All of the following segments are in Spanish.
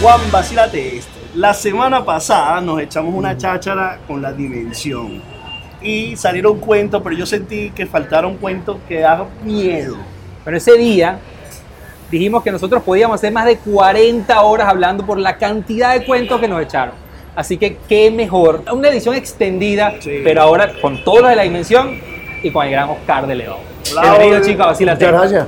Juan, vacílate esto. La semana pasada nos echamos una cháchara con la dimensión. Y salieron cuentos, pero yo sentí que faltaron cuentos que daban miedo. Pero ese día dijimos que nosotros podíamos hacer más de 40 horas hablando por la cantidad de cuentos que nos echaron. Así que qué mejor, una edición extendida, Sí. pero ahora con todo lo de la dimensión y con el gran Oscar de León. Bienvenido chicos, así la Muchas gracias.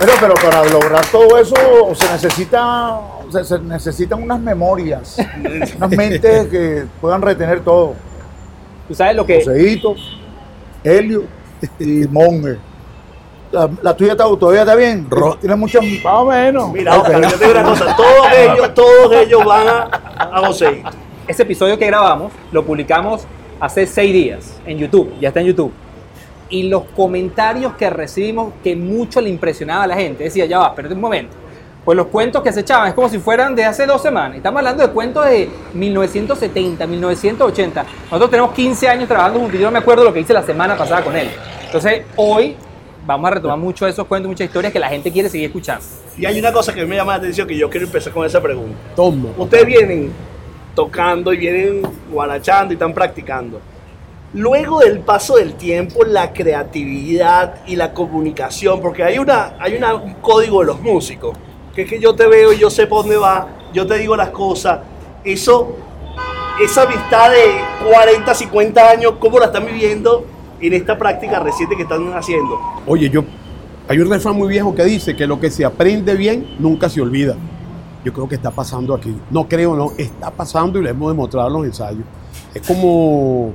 Mira, Pero, pero para lograr todo eso se necesita, se, se necesitan unas memorias, unas mentes que puedan retener todo. Tú sabes lo que... Joseito, Helio y Monger. La, la tuya está, todavía está bien. Tiene muchas. Más o menos. mira, Ok. Oscar, yo te digo una cosa. Todos ellos, todos ellos van a, a Joseito. Ese episodio que grabamos lo publicamos hace seis días en YouTube, ya está en YouTube. Y los comentarios que recibimos que mucho le impresionaba a la gente, decía, ya va, espérate un momento. Pues los cuentos que se echaban es como si fueran de hace dos semanas. Estamos hablando de cuentos de 1970, 1980. Nosotros tenemos 15 años trabajando juntos y yo no me acuerdo lo que hice la semana pasada con él. Entonces, hoy vamos a retomar mucho de esos cuentos, muchas historias que la gente quiere seguir escuchando. Y hay una cosa que me llama la atención que yo quiero empezar con esa pregunta. Toma. Ustedes vienen tocando y vienen guarachando y están practicando. Luego del paso del tiempo, la creatividad y la comunicación, porque hay, una, hay un código de los músicos, que es que yo te veo y yo sé por dónde va, yo te digo las cosas. Eso, esa amistad de 40, 50 años, ¿cómo la están viviendo en esta práctica reciente que están haciendo? Oye, yo. Hay un refrán muy viejo que dice que lo que se aprende bien nunca se olvida. Yo creo que está pasando aquí. No creo, no. Está pasando y lo hemos demostrado en los ensayos. Es como.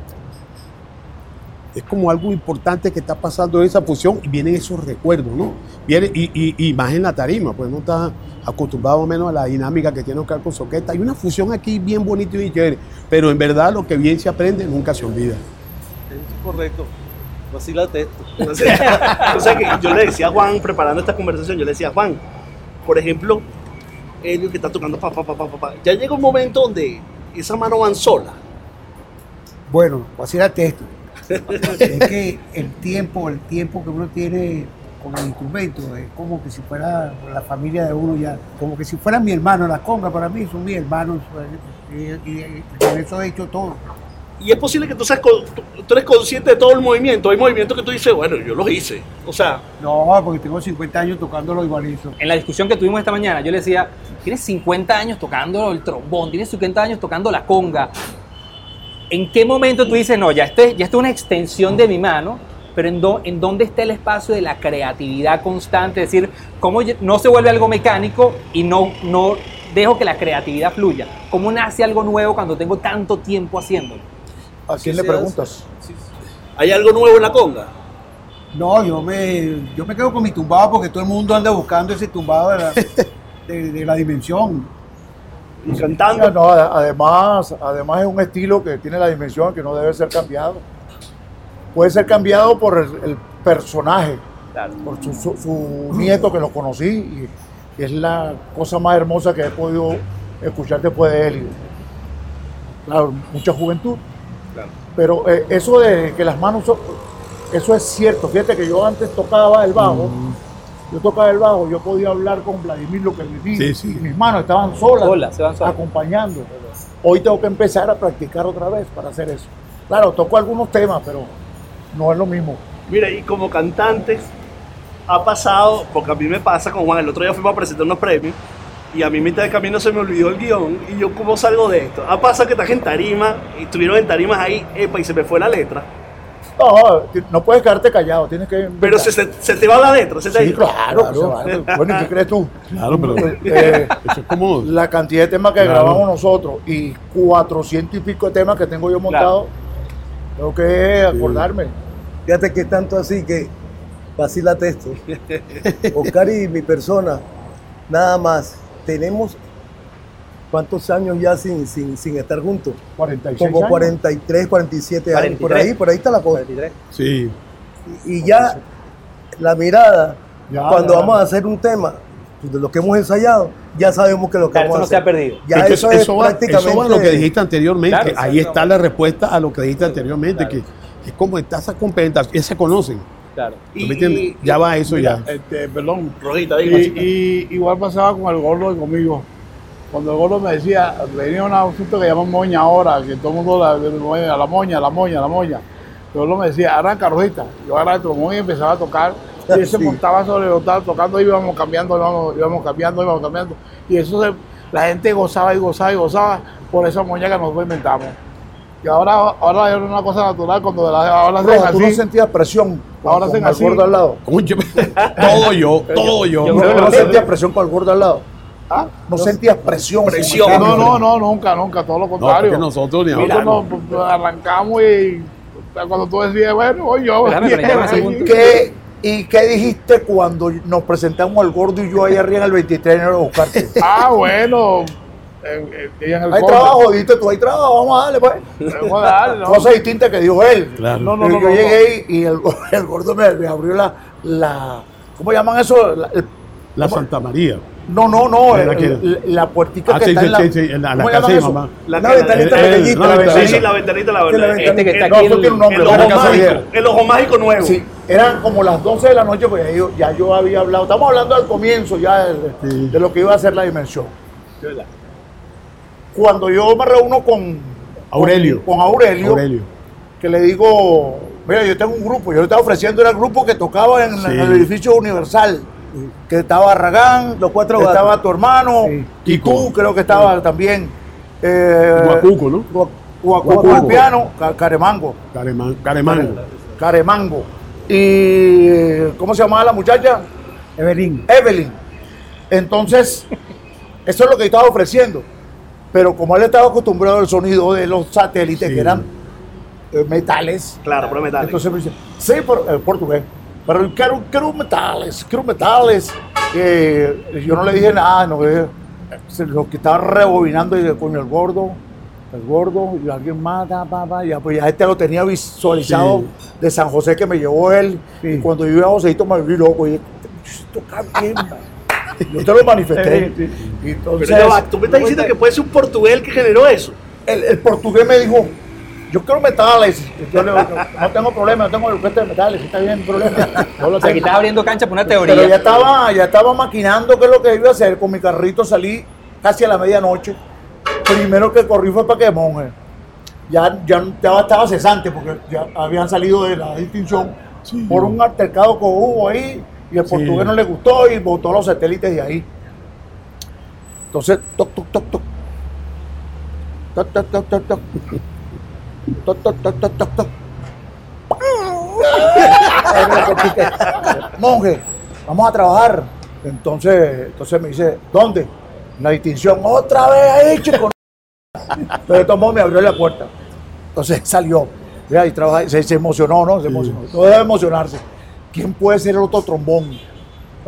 Es como algo importante que está pasando en esa fusión y vienen esos recuerdos, ¿no? Viene, y, y, y más en la tarima, pues no está acostumbrado menos a la dinámica que tiene Oscar con Soqueta. Hay una fusión aquí bien bonita y chévere, pero en verdad lo que bien se aprende nunca se olvida. Correcto. Vacílate esto. O sea, o sea que yo le decía a Juan, preparando esta conversación, yo le decía, Juan, por ejemplo, Elio que está tocando pa, pa, pa, pa, pa, pa, ya llega un momento donde esa mano van sola. Bueno, vacílate esto. Es que el tiempo, el tiempo que uno tiene con el instrumento es como que si fuera la familia de uno ya, como que si fuera mi hermano, las congas para mí son mis hermanos y, y- y con eso he hecho todo. Y es posible que tú, seas, tú, tú eres consciente de todo el movimiento. Hay movimientos que tú dices, bueno, yo los hice. O sea, No, porque tengo 50 años tocándolo igualito. En la discusión que tuvimos esta mañana, yo le decía, tienes 50 años tocando el trombón, tienes 50 años tocando la conga. ¿En qué momento tú dices, no, ya esto es, ya esto es una extensión de mi mano, pero en, dó- en dónde está el espacio de la creatividad constante? Es decir, cómo no se vuelve algo mecánico y no, no dejo que la creatividad fluya. ¿Cómo nace algo nuevo cuando tengo tanto tiempo haciéndolo? ¿A quién le preguntas? hace. Sí, sí. hay algo nuevo en la conga. No, yo me, yo me quedo con mi tumbado porque todo el mundo anda buscando ese tumbado de la, de- de la dimensión. Y cantando. no, además, además es un estilo que tiene la dimensión que no debe ser cambiado. Puede ser cambiado por el, el personaje, por su, su- su nieto que lo conocí y, y es la cosa más hermosa que he podido escuchar después de él. Claro, mucha juventud. Claro. Pero eh, eso de que las manos son, eso es cierto. Fíjate que yo antes tocaba el bajo, yo tocaba el bajo, yo podía hablar con Vladimir lo que le Sí, sí. y mis manos estaban solas, Solas, se van solas. acompañando. Hoy tengo que empezar a practicar otra vez para hacer eso. Claro, toco algunos temas, pero no es lo mismo. Mira, y como cantantes, ha pasado, porque a mí me pasa con Juan, el otro día fuimos a presentar unos premios y a mí mitad de camino se me olvidó el guion y yo cómo salgo de esto. Ha pasado que estás en tarima y estuvieron en tarimas ahí, epa, y se me fue la letra. No, no puedes quedarte callado, tienes que... Pero se, se, se te va la letra, se te Sí, claro, se va. Bueno, ¿y qué crees tú? Claro, pero Eh, eso es como. la cantidad de temas que Claro. grabamos nosotros y 400 y pico de temas que tengo yo montados, tengo que acordarme. Fíjate que tanto así que vacílate esto. Oscar y mi persona, nada más, tenemos cuántos años ya sin, sin, sin estar juntos. 46 Como años. 43, 47 años. Por 43. ahí, por ahí está la cosa. 43. Sí. Y ya la mirada, Ya, cuando ya. vamos a hacer un tema, de lo que hemos ensayado, ya sabemos que lo que Claro, vamos eso a no se hacer. ha perdido. Ya Es que eso, es va, prácticamente. eso va a lo que dijiste anteriormente. Claro, Ahí está la respuesta a lo que dijiste anteriormente, que es como está esa competencia, ya se conocen. Claro. ¿Tú me entiendes? Ya va eso Mira, ya. Este, perdón. Rojita, Y, digo así. y igual pasaba con el gordo y conmigo. Cuando el gordo me decía, venía un asunto que llaman moña ahora, que todo el mundo la, la, la moña, la moña, la moña. El gordo me decía, arranca rojita. Yo el trombón y empezaba a tocar. Y él se Sí. montaba sobre el tal, tocando, íbamos cambiando, íbamos, íbamos cambiando, íbamos cambiando. Y eso se- la gente gozaba y gozaba y gozaba por esa moña que nosotros inventamos. Y ahora, ahora es una cosa natural cuando la, ahora hacen Roja, tú no así. sentías presión Ahora con hacen el así. gordo al lado. Todo yo, todo yo. Yo No, sentías presión con el gordo al lado. ¿Ah? No sentías presión. Presión. No, no, no, nunca, nunca, todo lo No, contrario. porque nosotros ni Nosotros nos pues, arrancamos y cuando tú decías, bueno, voy yo. ¿Qué, ¿Y qué dijiste cuando nos presentamos al gordo y yo ahí arriba en el 23 de enero a buscarte? Ah, bueno. ella en el Hay trabajo, dijiste tú, hay trabajo, vamos a darle pues. Vamos a darle, ¿no? Cosa distinta que dijo él. Claro. No, no, no, yo no, llegué y el, el gordo me, me abrió la, la. ¿Cómo llaman eso? La- el- La Santa María. No, no, no. La puertica Ah, que sí, está sí, en la. sí, sí, en la, la ¿cómo casa de mamá. La, que- ventanita pequeñita. la sí, Sí, ventanita. sí, la ventanita, la la ventanita. Este que está El- No, aquí. tiene un nombre. El ojo mágico. vieja. El ojo mágico nuevo. Sí, eran como las 12 de la noche, pues ya yo, ya yo había hablado. Estamos hablando al comienzo ya de, Sí. de lo que iba a ser la dimensión. Cuando yo me reúno con Aurelio. con, con Aurelio, Aurelio. que le digo, mira, yo tengo un grupo, yo le estaba ofreciendo era el grupo que tocaba en, Sí. en el edificio Universal, que estaba Barragán, Los cuatro estaba gatos. tu hermano, Sí. y tú creo que estaba también. Eh, Guacuco, ¿no? Gua- Guacuco Guacuco. piano, Ca- Caremango, Careman, Caremango. Caremango. Y ¿cómo se llamaba la muchacha? Evelyn. Evelyn. Entonces, eso es lo que yo estaba ofreciendo. Pero como él estaba acostumbrado al sonido de los satélites, Sí. que eran eh, metales, Claro, pero metal. entonces me dice, sí, por, eh, portugués, pero quiero, quiero metales, quiero metales. Eh, yo no le dije nada, no, eh, se lo que estaba rebobinando y coño, el gordo, el gordo, y alguien más, ta, pa, pa, ya, pues ya este lo tenía visualizado Sí. de San José que me llevó él. Y cuando yo iba a Joséito me vi loco, y esto toca bien, man". Yo te lo manifesté. Y entonces, Pero ya va, tú me estás diciendo que puede ser un portugués el que generó eso. el, el portugués me dijo, yo quiero metales. Yo le digo, no tengo problema, no tengo el de metales, está bien, no hay problema. Yo lo O sea, aquí tengo. estás abriendo cancha para una Pero teoría. ya estaba, ya estaba maquinando qué es lo que iba a hacer. Con mi carrito salí casi a la medianoche. Primero que corrí fue para que monje. Ya, ya, ya estaba cesante porque ya habían salido de la distinción por un altercado que hubo ahí y el Sí. portugués no le gustó y botó los satélites de ahí. Entonces, toc, toc, toc, toc. Toc, toc, toc, toc, toc. Toc, toc, toc, toc, toc, toc. Monje, vamos a trabajar. Entonces, entonces me dice, ¿dónde? La distinción, otra vez ahí, chico. Pero tomó, me abrió la puerta. Entonces salió. Y trabaja, se, se emocionó, ¿no? Se emocionó. Todo debe emocionarse. ¿Quién puede ser el otro trombón?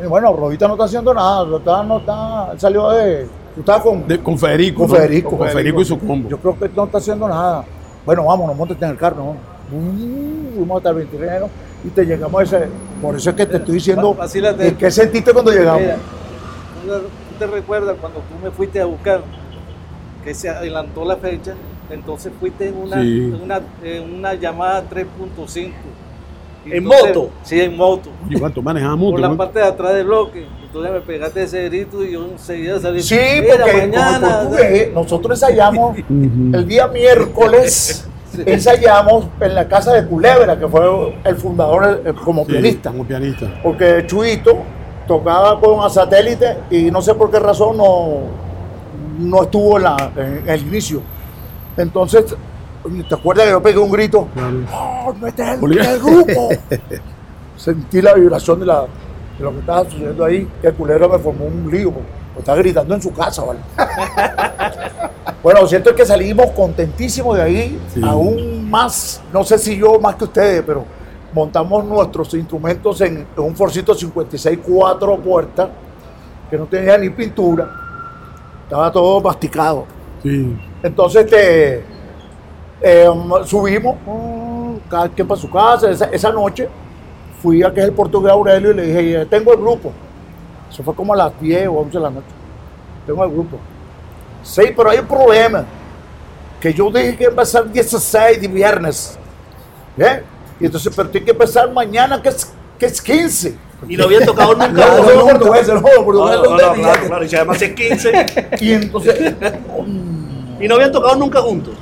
Bueno, Rodita no está haciendo nada. No está, no está, él salió de. Tú estabas con, De- con Federico. con ¿no? Federico. Con Federico y su combo. Yo creo que no está haciendo nada. Bueno, vámonos, montate en el carro. ¿no? Fuimos hasta el 23 de enero y te llegamos a ese. Por eso es que te estoy diciendo. Va- vacílate. ¿Qué sentiste cuando llegamos? Mira, ¿tú te- ¿tú te recuerdas cuando tú me fuiste a buscar? Que se adelantó la fecha, entonces fuiste en una, Sí. en una, en una llamada 3.5. ¿En moto? Sí, en moto. Yo cuánto manejaba Por moto. la ¿no? parte de atrás del bloque. Entonces me pegaste ese grito y yo enseguida salí. Sí, "Mira, porque como mañana. portugués, nosotros ensayamos el día miércoles, ensayamos en la casa de Culebra, que fue el fundador eh, como Sí, pianista. Como pianista. Porque Chuito tocaba con a satélite y no sé por qué razón no, no estuvo en, la- en el inicio. Entonces, ¿te acuerdas que yo pegué un grito? Claro. ¡Oh, no está el grupo! Sentí la vibración de, la, de lo que estaba sucediendo ahí, que el culero me formó un lío. porque Estaba gritando en su casa, ¿vale? bueno, lo cierto es que salimos contentísimos de ahí, Sí. aún más, no sé si yo más que ustedes, pero montamos nuestros instrumentos en, en un Forcito 56 cuatro puertas, que no tenía ni pintura, estaba todo masticado. Sí. Entonces este, eh, subimos, mm, cada quien para su casa. Esa, esa noche fui a que es el portugués Aurelio y le dije, "Ya tengo el grupo. Eso fue como a las 10 o 11 de la noche. Tengo el grupo. Sí, pero hay un problema. Que yo dije que iba a empezar 16 de viernes. Y entonces, pero tiene que empezar mañana, que es ¿Qué es 15? Y no habían tocado nunca No, no, No, no, no, no claro, tenían. claro, y si además es 15. Y entonces, Y no habían tocado nunca juntos.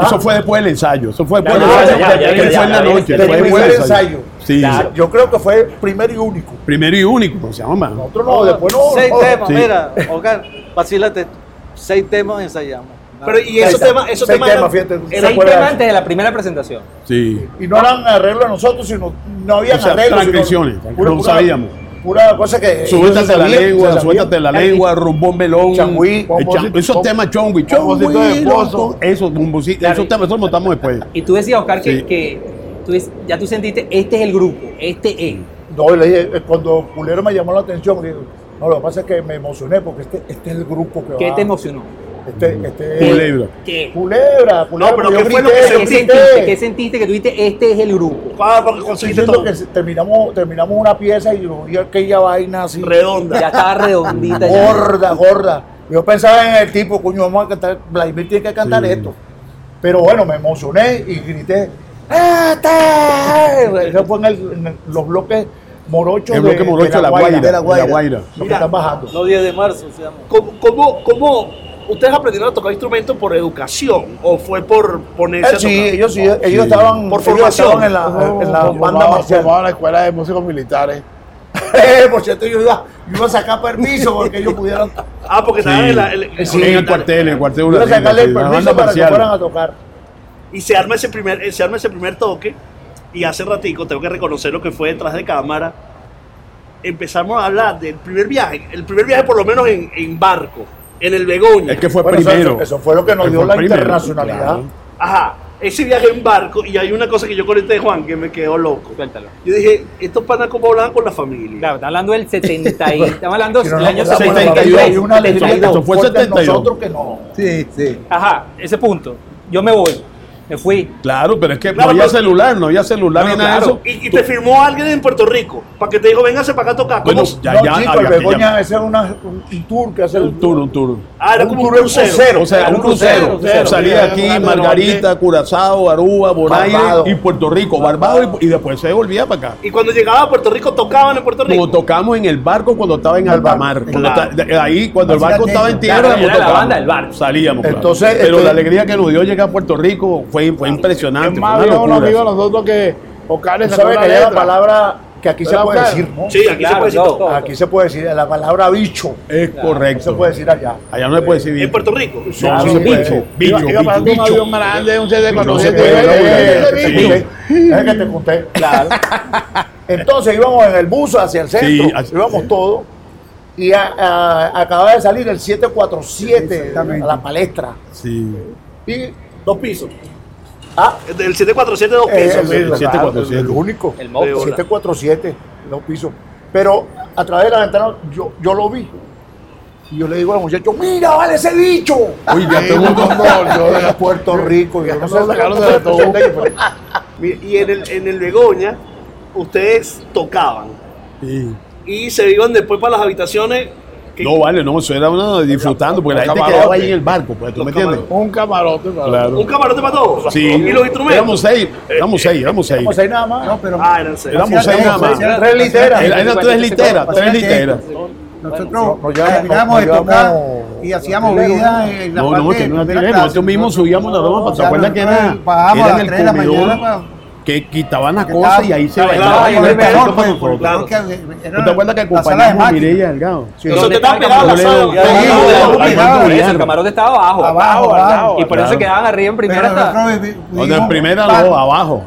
Eso fue después del ensayo. Eso fue después del ensayo. ya, ya, ya, fue en la ya, noche. ya, fue ya, después del ensayo. Sí, Claro. yo creo que fue primero y único. primero y único. ¿cómo se llama? Nosotros no, después no. Seis no. temas, Sí. mira, Oscar, vacílate. Seis temas ensayamos. Pero y esos Seis temas, esos seis temas temas, eran- fíjate. Seis temas hacer. antes de la primera presentación. Sí. Y no eran arreglos de nosotros, sino no habían O sea, arreglos. transcripciones, no sabíamos. Pura cosa que. Suéltate la lengua, suéltate la lengua, rumbón melón. Changüí, esos temas chongui, composito de chongui, esposo. Esos, esos temas, esos los montamos después. Y tú decías, Oscar, que, Sí. que tú ya tú sentiste, este es el grupo, este es. No, le dije, eh, cuando Culero me llamó la atención, le digo, no, lo que pasa es que me emocioné porque este, este es el grupo que ¿Qué va. te emocionó? Este, este, Culebra. ¿Qué? Culebra, culebra. pero yo ¿qué fue lo que yo ¿Qué grité. sentiste? ¿Qué sentiste que tú dijiste, este es el grupo? Ah, porque conseguiste todo. que terminamos, terminamos una pieza y yo vi aquella vaina así. Redonda. Ya estaba redondita. gorda, gorda. Yo pensaba en el tipo, coño, vamos a cantar, Vladimir tiene que cantar Sí. esto. Pero bueno, me emocioné y grité. Eso fue en, el- en los bloques morochos El bloque de, morocho de la Guaira. de La de Guaira. La Guaira. Los que Mira. están bajando. Los 10 de marzo se llama. ¿Cómo, cómo, cómo ustedes aprendieron a tocar instrumentos por educación o fue por ponerse Eh, a sí, tocar? ellos sí, ellos estaban, Por ellos formación. estaban en la, en la banda marcial. formaba la escuela de músicos militares. Eh, Por cierto, yo iba, yo iba a sacar permiso porque ellos pudieran. Ah, porque estaban Sí. en, la, en- Sí, en el cuartel, en el cuartel Yo iba a sacarle el sí, permiso para que fueran a tocar. y se arma ese primer, se arma ese primer toque y hace ratico tengo que reconocer lo que fue detrás de cámara. Empezamos a hablar del primer viaje, el primer viaje por lo menos en, en barco, en el Begoña. Es que fue Bueno, primero. Eso, fue lo que nos dio la primero, internacionalidad. claro. Ajá, ese viaje en barco y hay una cosa que yo conecté de Juan que me quedó loco. Suéltalo. Yo dije, estos panas como hablaban con la familia. Claro, estamos hablando del 70 y... Estamos hablando no del año acordamos, 72. Hay una leyenda Eso fue fuerte en 72. nosotros que no. Sí, sí. Ajá, ese punto. Yo me voy. Me fui. Claro, pero es que Claro, no había pero- celular, no había celular No, ni nada claro. de eso. Y, y te firmó alguien en Puerto Rico para que te dijo, véngase para acá a tocar. ¿Cómo? Bueno, ya, no, ya chico, había Begoña, ese es una- un, un tour que hace Un tour, un tour. ah, era un como un crucero. O sea, un crucero. crucero, Salía sí, aquí, era Margarita, Curazao, Aruba, Bonaire y Puerto Rico, Barbados y, y después se volvía para acá. Y cuando llegaba a Puerto Rico, tocaban en Puerto Rico. Como tocamos en el barco cuando estaba en El alta barco, mar. Cuando claro. ta- de- ahí, cuando el barco estaba en tierra, era la banda del barco. Salíamos. Entonces, Pero este- la alegría que nos dio llegar a Puerto Rico fue, fue impresionante. Es fue una locura. nosotros que hay la palabra que aquí se ¿Verdad, puede decir, ¿no? Sí, aquí se puede decir todo. todo. Aquí se puede decir la palabra bicho. Es correcto. se puede decir allá. Allá no se puede decir En bicho. Puerto Rico. Sí, No, sí, no se puede bicho. decir. Iba, Bicho, iba pasando un avión grande, un CD No sé 400 qué, y- te Sí. conté. Es que te conté. Claro. Entonces íbamos en el bus hacia el centro, Sí, así- íbamos todos, y a- a- acababa de salir el 747 a la palestra. Sí. Y, Dos pisos. Ah, Del 747, dos eh, pisos. el, el 747. el único, El. De bola. 747, dos pisos. Pero a través de la ventana yo, yo lo vi. Y yo le digo al muchacho, mira, vale ese bicho. Uy, ya el mundo. un gol, yo de Puerto Rico. Y Yo no sé de todo. la Y en el, en el Begoña, ustedes tocaban. Sí. Y se iban después para las habitaciones. Que- No, vale, no, eso era una disfrutando, porque la gente camarotes. quedaba ahí en el barco, pues, ¿tú Los me entiendes? Un camarote. para- Claro. Un camarote para todos. Sí. Y los instrumentos. Éramos seis, éramos seis, éramos seis. Vamos ahí nada más. No, pero Ah, eran seis. Éramos seis nada más. Eran tres literas. Era- Eran tres literas, tres literas. nosotros terminamos de tocar y hacíamos vida en la No, parte no, que no clase. Nosotros mismos subíamos la roma, ¿te acuerdas que era? bajábamos Era a en las el 3 de la comedor mañana que quitaban las cosas estaba- y ahí se bailaba. y para nosotros. era ¿No te acuerdas que acompañamos a. Mireia Delgado? Sí, Eso ¿dónde te están estaba el pegando la. El camarote estaba abajo. Abajo, abajo. Y por eso se quedaban arriba en primera. Nosotros vivimos en primera no, abajo.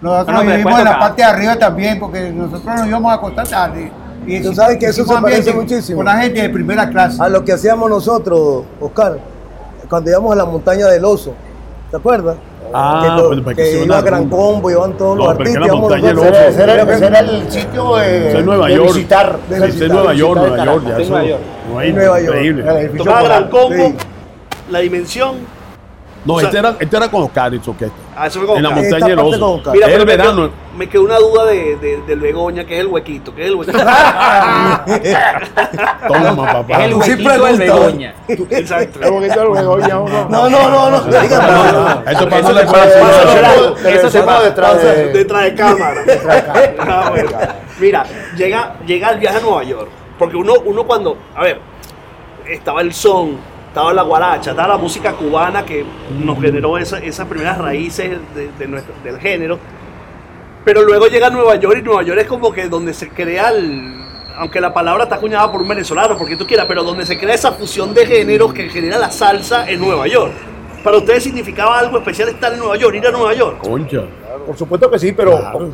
Nosotros No, no, pero vivimos en la parte de arriba también, porque nosotros nos íbamos a acostar tarde. Y Tú sabes que eso se parece muchísimo. Con la gente de primera clase. A lo que hacíamos nosotros, Oscar, cuando íbamos a la montaña del oso. ¿Te acuerdas? Ah, que, pues, para que que sea iba una Gran. Combo, iban todos No, los artistas. la montaña del nosotros. Ese era, ese era- ese era el sitio de, es Nueva de York. visitar. de es Nueva York, Nueva York. Ya Nueva eso. York. Nueva. Increíble. Tocaba Gran. Combo, Sí. la dimensión. No, O sea- este era, este era con Oscar su orquesta. Ah, eso fue como En la montaña del oso. con. Mira, el me verano. quedó, me quedó una duda de, de- del Begoña, que es el huequito, que es el huequito. Toma, papá. Es el huequito del. Begoña. Exacto. Un poquito de Begoña. No, no, no, no. diga nada. Eso pasa- sí. pasa- Eso Eso se pasa detrás de... Detrás de cámara. Ah. Mira, llega, llega el viaje a Nueva York. Porque uno, uno cuando, a ver, estaba el son, estaba la guaracha, estaba la música cubana que nos generó esa- esas primeras raíces de- de nuestro- del género. Pero luego llega a Nueva York y Nueva York es como que donde se crea el... Aunque la palabra está acuñada por un venezolano, porque tú quieras, pero donde se crea esa fusión de géneros que genera la salsa en Nueva York. Para ustedes significaba algo especial estar en Nueva York, ir a Nueva York. Concha. Por supuesto que sí, pero Claro.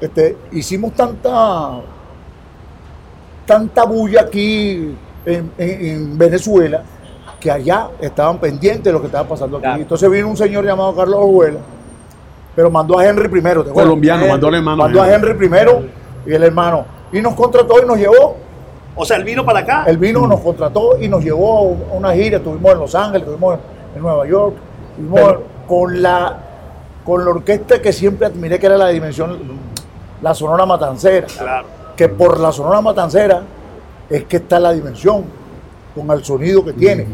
este, hicimos tanta tanta bulla aquí en, en- en Venezuela que allá estaban pendientes de lo que estaba pasando aquí. Claro. Entonces vino un señor llamado Carlos Ojuela, pero mandó a Henry primero. Colombiano, mandó al hermano Mandó a Henry. Henry primero y el hermano. Y nos contrató y nos llevó. O sea, él vino para acá. Él vino, nos contrató y nos llevó a una gira. Estuvimos en Los Ángeles, estuvimos en Nueva York. Estuvimos con la, con la orquesta que siempre admiré, que era la dimensión, la Sonora Matancera. Claro. Que por la Sonora Matancera es que está la dimensión, con el sonido que tiene.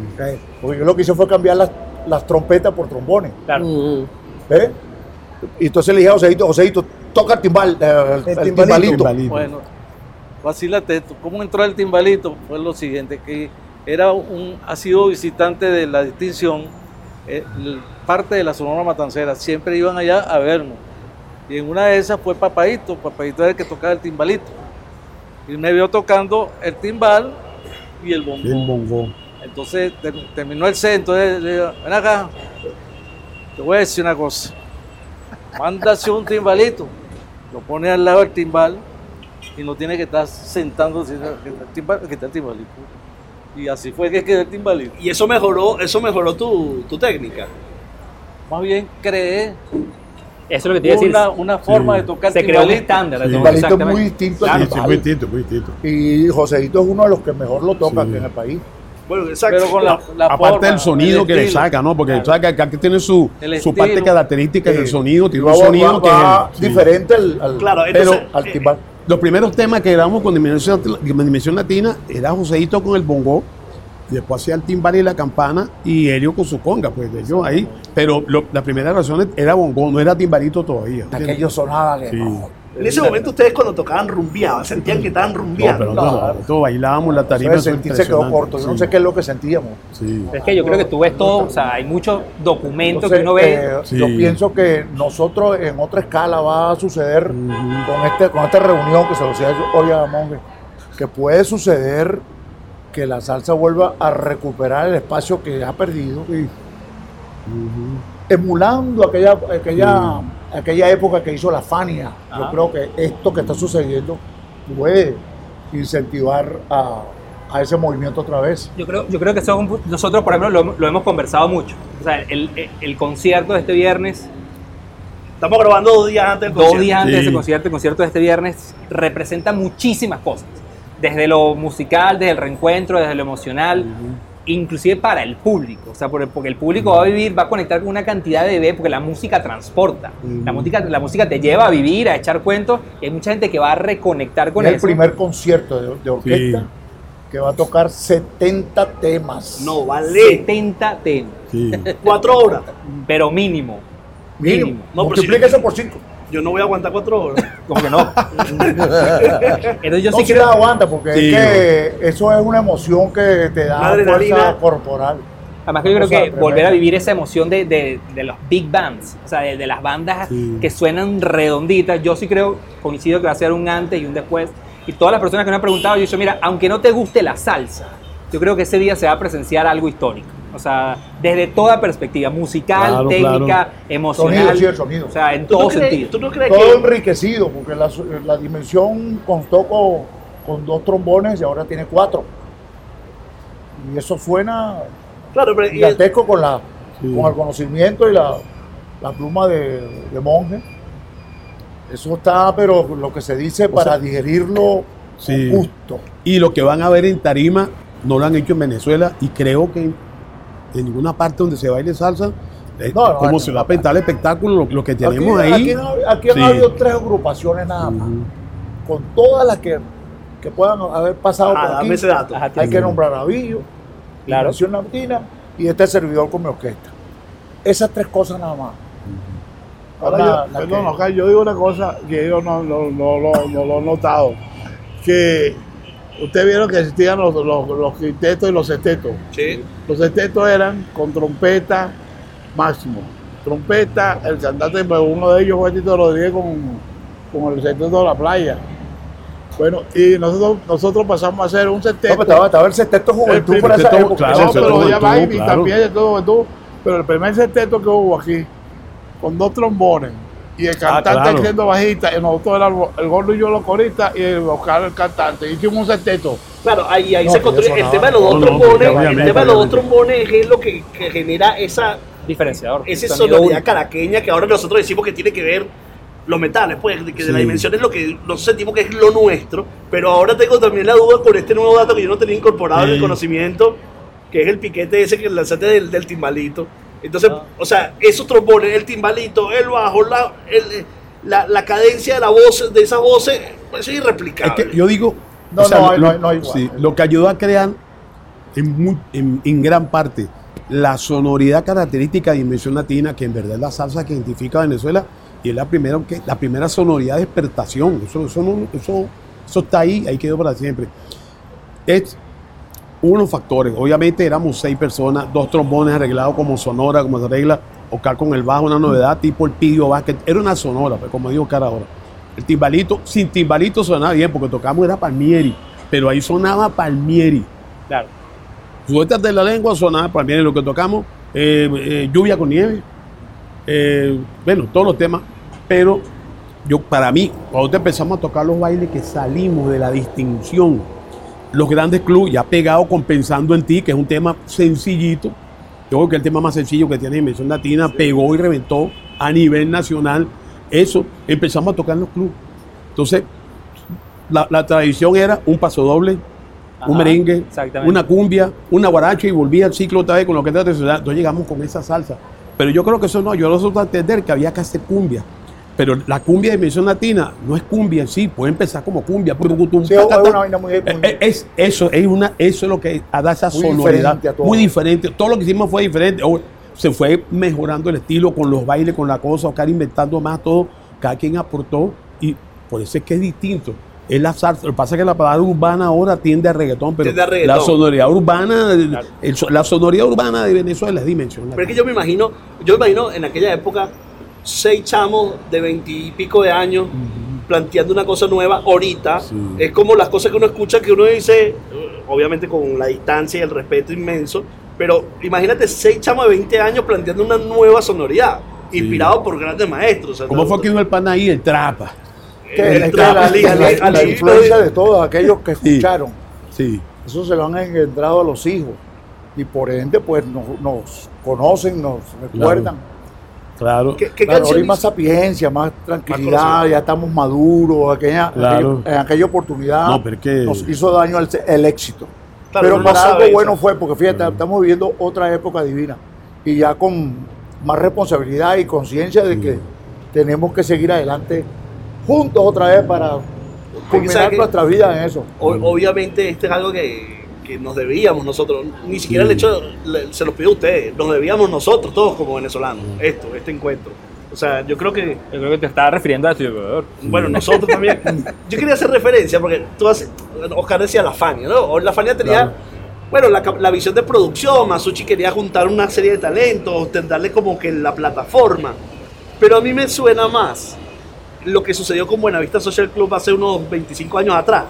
Porque yo lo que hice fue cambiar las, las trompetas por trombones. Claro. ¿eh? Y entonces le dije a Joseito, Joseito, toca el timbal, eh, el, El el timbalito. timbalito. Bueno, vacílate esto. ¿Cómo entró el timbalito? Fue lo siguiente, que era un, ha sido visitante de la distinción, eh, parte de la Sonora Matancera, siempre iban allá a vernos. Y en una de esas fue Papaito, Papaito era el que tocaba el timbalito. Y me vio tocando el timbal y el bombón. El bongo. Entonces ter- terminó el set, entonces le digo, ven acá, te voy a decir una cosa. Mándase un timbalito, lo pone al lado del timbal y no tiene que estar sentando que está el timbal- que está el timbalito. Y así fue que quedó el timbalito. Y eso mejoró, eso mejoró tu, tu técnica. Más bien creé Eso es lo que te iba a decir. una, una forma de tocar Se creó un estándar. Sí. timbalito es exactamente. muy distinto al Sí, sí, muy distinto, muy distinto. Y Joseito es uno de los que mejor lo toca Sí. aquí en el país. Bueno, exacto. Pero con la, la Aparte forma, del sonido el que le saca, ¿no? Porque Claro. que acá tiene su, su parte característica del Sí. sonido, tiene Va- un va- sonido que va es el- sí. diferente al, al- Claro, pero entonces, al eh, timbal. Los primeros temas que grabamos con Dimensión, Dimensión Latina era Joseito con el bongo, y después hacía el timbal y la campana, y Helio con su conga, pues de ellos ahí. Pero lo- las primeras versiones era bongo, no era timbalito todavía. Aquello sonaba que Sí. no. En ese momento ustedes cuando tocaban rumbeaban, sentían que estaban No, rumbeando. pero no, Claro. nosotros bailábamos la tarima. Eso sentir se quedó corto. Yo no Sí, sé qué es lo que sentíamos. sí. Es que yo creo que tú ves todo, o sea, hay muchos documentos Entonces, que uno ve. eh, Sí. Yo pienso que nosotros en otra escala va a suceder con, este, con esta reunión que se lo decía hoy a Monge, que puede suceder que la salsa vuelva a recuperar el espacio que ha perdido, Ujú. emulando aquella, aquella, aquella época que hizo la Fania. Yo creo que esto que está sucediendo puede incentivar a, a ese movimiento otra vez. Yo creo, yo creo que nosotros, por ejemplo, lo, lo hemos conversado mucho. O sea, el, el- el concierto de este viernes, Estamos grabando dos días antes del dos concierto. días antes de Sí. ese concierto, el concierto de este viernes representa muchísimas cosas. Desde lo musical, desde el reencuentro, desde lo emocional, inclusive para el público. O sea, el- porque el público va a vivir, va a conectar con una cantidad de bebés, porque la música transporta. La, música, la música te lleva a vivir, a echar cuentos, y hay mucha gente que va a reconectar con es el eso. primer concierto de, de orquesta Sí. que va a tocar 70 temas. No, vale. 70 temas, Sí. Cuatro horas. pero mínimo. Mínimo. Mínimo. No, pero Multiplica si- eso por 5. Yo no voy a aguantar cuatro horas. Como que no. Entonces yo no sí se creo... la aguanta porque Sí, es que eso es una emoción que te da adrenalina. fuerza corporal. Además que yo creo que volver a vivir esa emoción de, de- de los big bands, o sea, de, de las bandas Sí. que suenan redonditas, yo sí creo, coincido que va a ser un antes y un después. Y todas las personas que me han preguntado, yo he dicho, mira, aunque no te guste la salsa, yo creo que ese día se va a presenciar algo histórico. O sea, desde toda perspectiva, musical, Claro, técnica, claro. emocional. Sonido, sí, el sonido. O sea, en ¿Tú no, todo crees, sentido. ¿Tú no crees Todo que enriquecido porque la, la dimensión contó con, con dos trombones y ahora tiene cuatro. Y eso suena Claro, pero y- gigantesco con, la, Sí. con el conocimiento y la, la pluma de, de monje. Eso está, pero lo que se dice para digerirlo Sí. con gusto. Y lo que van a ver en tarima no lo han hecho en Venezuela y creo que en, ninguna parte donde se baile salsa, eh, No, no, como no, se va a pintar el espectáculo, lo, lo que tenemos aquí, ahí. aquí aquí han Sí. habido tres agrupaciones nada más. Con todas las que, que puedan haber pasado Ah, por aquí. dame ese dato. Ajá, Hay que nombrar a Villo, Claro. Dimensión Latina y este servidor con mi orquesta. Esas tres cosas nada más. Ahora yo, la perdón, que- Oscar, yo digo una cosa que yo no, no, no, no- no lo he notado. Que ustedes vieron que existían los, los, los quintetos y los sextetos. Sí. Los sextetos eran con trompeta máximo. Trompeta, el cantante, pues, uno de ellos fue Tito Rodríguez con, con el sexteto de la playa. Bueno, y nosotros, nosotros pasamos a hacer un No, sexteto. pero estaba, estaba el sexteto juventud El esa sexteto, época. claro, no, el pero sexteto ya va juventud, claro. también. Pero el primer sexteto que hubo aquí, con dos trombones, y el cantante claro. siendo bajista, y nosotros éramos el gordo y yo los coristas, y el Oscar el cantante. Hicimos un sexteto. Claro, ahí, ahí No, se construye. El tema de los dos no, no, trombones, el tema de los dos trombones es lo que, que genera esa, Diferenciador. esa sonido sonoridad caraqueña que ahora nosotros decimos que tiene que ver los metales, pues, de que de la Sí. dimensión es lo que nosotros sentimos que es lo nuestro, pero ahora tengo también la duda con este nuevo dato que yo no tenía incorporado en el Sí. conocimiento, que es el piquete ese que lanzaste del, del timbalito. Entonces, Ah. o sea, esos trombones, el timbalito, el bajo, la, el- la, la cadencia de la voz, de esas voces, pues es Es irreplicable. que yo digo, No, no hay- no hay- no hay igual. sí, lo que ayudó a crear en, mu- en- en gran parte la sonoridad característica de Dimensión Latina, que en verdad es la salsa que identifica a Venezuela y es la primera, que, la primera sonoridad de expertación. Eso, eso, no- eso, eso está ahí, ahí quedó para siempre. Es unos factores. Obviamente éramos seis personas, dos trombones arreglados como sonora, como se arregla. Oscar con el bajo, una novedad tipo el Pidio Vázquez. Era una sonora, pues, como digo Oscar ahora. El timbalito, sin timbalito sonaba bien, porque tocamos era Palmieri, pero ahí sonaba Palmieri. Claro. Sueltas de la lengua sonaba Palmieri, lo que tocamos, eh, eh, lluvia con nieve, eh, bueno, todos los temas, pero yo, para mí, cuando empezamos a tocar los bailes que salimos de la distinción, los grandes clubes ya pegados con Pensando en ti, que es un tema sencillito, yo creo que el tema más sencillo que tiene Dimensión Latina, pegó y reventó a nivel nacional, eso, empezamos a tocar en los clubes. Entonces, la, la tradición era un paso doble, Ajá, un merengue, una cumbia, una guaracha y volvía al ciclo otra vez con lo que trata de ciudad. Entonces llegamos con esa salsa. Pero yo creo que eso no, yo nosotros entender que había que hacer cumbia. Pero la cumbia de dimensión latina no es cumbia en sí, puede empezar como cumbia. Sí, es una vaina muy- Eh, es, eso, es una, eso es lo que da esa Muy sonoridad. diferente a todo. Muy diferente. Todo lo que hicimos fue diferente. Se fue mejorando el estilo con los bailes, con la cosa, Oscar inventando más todo. Cada quien aportó y por eso es que es distinto. Es la salsa. Lo que pasa es que la palabra urbana ahora tiende a reggaetón, pero Tiende a reggaetón. la sonoridad urbana, el- la sonoridad urbana de Venezuela es dimensión. Pero es que yo me imagino, yo me imagino en aquella época seis chamos de veintipico de años planteando una cosa nueva ahorita. Sí. Es como las cosas que uno escucha que uno dice, obviamente con la distancia y el respeto inmenso, pero imagínate seis chamos de 20 años planteando una nueva sonoridad, inspirado por grandes maestros. o sea, ¿Cómo fue que vino el pan ahí? El trapa. que el es que trap, la, influencia de todos aquellos que escucharon, Sí. eso se lo han engendrado a los hijos. Y por ende, pues nos, nos conocen, nos recuerdan. Claro. ¿Qué, qué Claro, ahora hay más sapiencia, más tranquilidad, ya estamos maduros. Aquella, Claro. en aquella oportunidad No, nos hizo daño el, el éxito. Claro, pero para algo bueno fue, porque fíjate, estamos viviendo otra época divina. Y ya con más responsabilidad y conciencia de que tenemos que seguir adelante juntos otra vez para culminar nuestra vida en eso. Obviamente este es algo que, que nos debíamos nosotros, ni siquiera el hecho, se los pido a ustedes, nos debíamos nosotros todos como venezolanos, esto, este encuentro. O sea, yo creo que, Yo creo que te estaba refiriendo a eso. bueno, nosotros también, yo quería hacer referencia porque tú haces, Oscar decía la Fania, ¿no? O La Fania tenía, Claro. bueno, la, la visión de producción, Masucci quería juntar una serie de talentos, darle como que la plataforma, pero a mí me suena más lo que sucedió con Buenavista Social Club hace unos 25 años atrás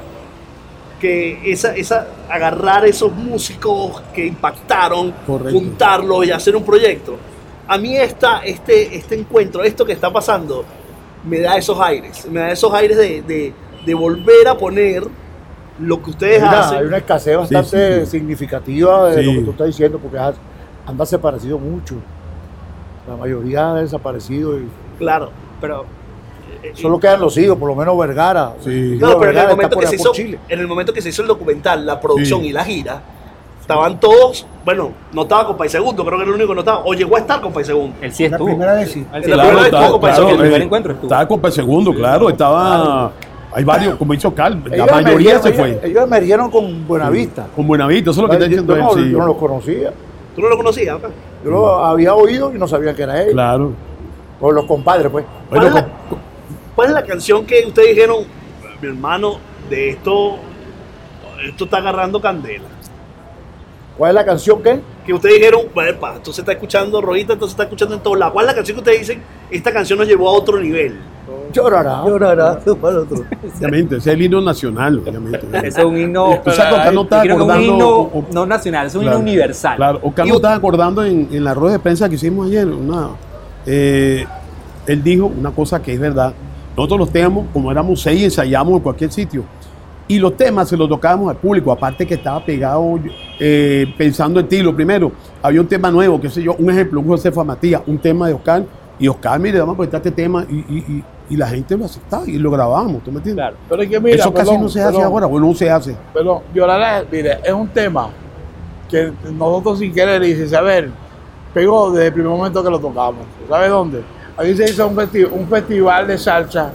que esa, esa agarrar esos músicos que impactaron, Correcto. juntarlos y hacer un proyecto. A mí esta, este, este encuentro, esto que está pasando, me da esos aires, me da esos aires de, de- de volver a poner lo que ustedes Hay una, hacen. hay una escasez bastante sí, sí. significativa de lo Sí. que tú estás diciendo, porque has- han desaparecido mucho. La mayoría ha desaparecido y Claro, pero... eh, solo quedan los hijos, por lo menos Vergara. Sí. No, pero en el, momento que se hizo, en el momento que se hizo el documental, la producción Sí. y la gira, estaban todos, bueno, no estaba con País Segundo, creo que era el único que no estaba, o llegó a estar con País Segundo. Él sí La estuvo. primera vez sí. Él sí La estuvo. primera vez con País el primer encuentro estuvo. Estaba con el segundo, claro. Estaba. Hay varios, como hizo Cal, la Ellos mayoría se ellos- fue. Ellos emergieron con Buenavista. Con Buenavista, eso es lo que está diciendo él. no, sí. yo no los conocía. ¿Tú no lo conocías? acá? Yo lo había oído y no sabía que era él. Claro. Con los compadres, pues. ¿Cuál, Bueno, es la, cuál es la canción que ustedes dijeron, mi hermano, de esto, esto está agarrando candela? ¿Cuál es la canción que? Que ustedes dijeron, bueno, pa, esto se está escuchando Rojita, esto se está escuchando en todos lados. ¿Cuál es la canción que ustedes dicen, esta canción nos llevó a otro nivel? Llorará. Llorará para el otro. Obviamente, ese es el himno nacional, obviamente. Ese es un himno. Tú sabes, Oscar no está es un acordando. himno o- o- no nacional, es un Claro, himno universal. Claro, nos estaba acordando en, en la rueda de prensa que hicimos ayer. Una, eh, él dijo una cosa que es verdad. Nosotros los temas, como éramos seis, ensayamos en cualquier sitio. Y los temas se los tocábamos al público, aparte que estaba pegado eh, pensando en ti. Lo primero, había un tema nuevo, qué sé yo, un ejemplo, un Josefa Matías, un tema de Oscar. Y Oscar, mire, vamos a prestar este tema y, y- y- y la gente lo aceptaba y lo grabamos, ¿tú me entiendes? Claro. Pero es que mira, Eso casi no se hace perdón, ahora, o no se hace. Perdón, llorar, mire, es un tema que nosotros sin querer y sin saber pegó desde el primer momento que lo tocamos. ¿Sabe dónde? Aquí se hizo un, festi- un festival de salsa.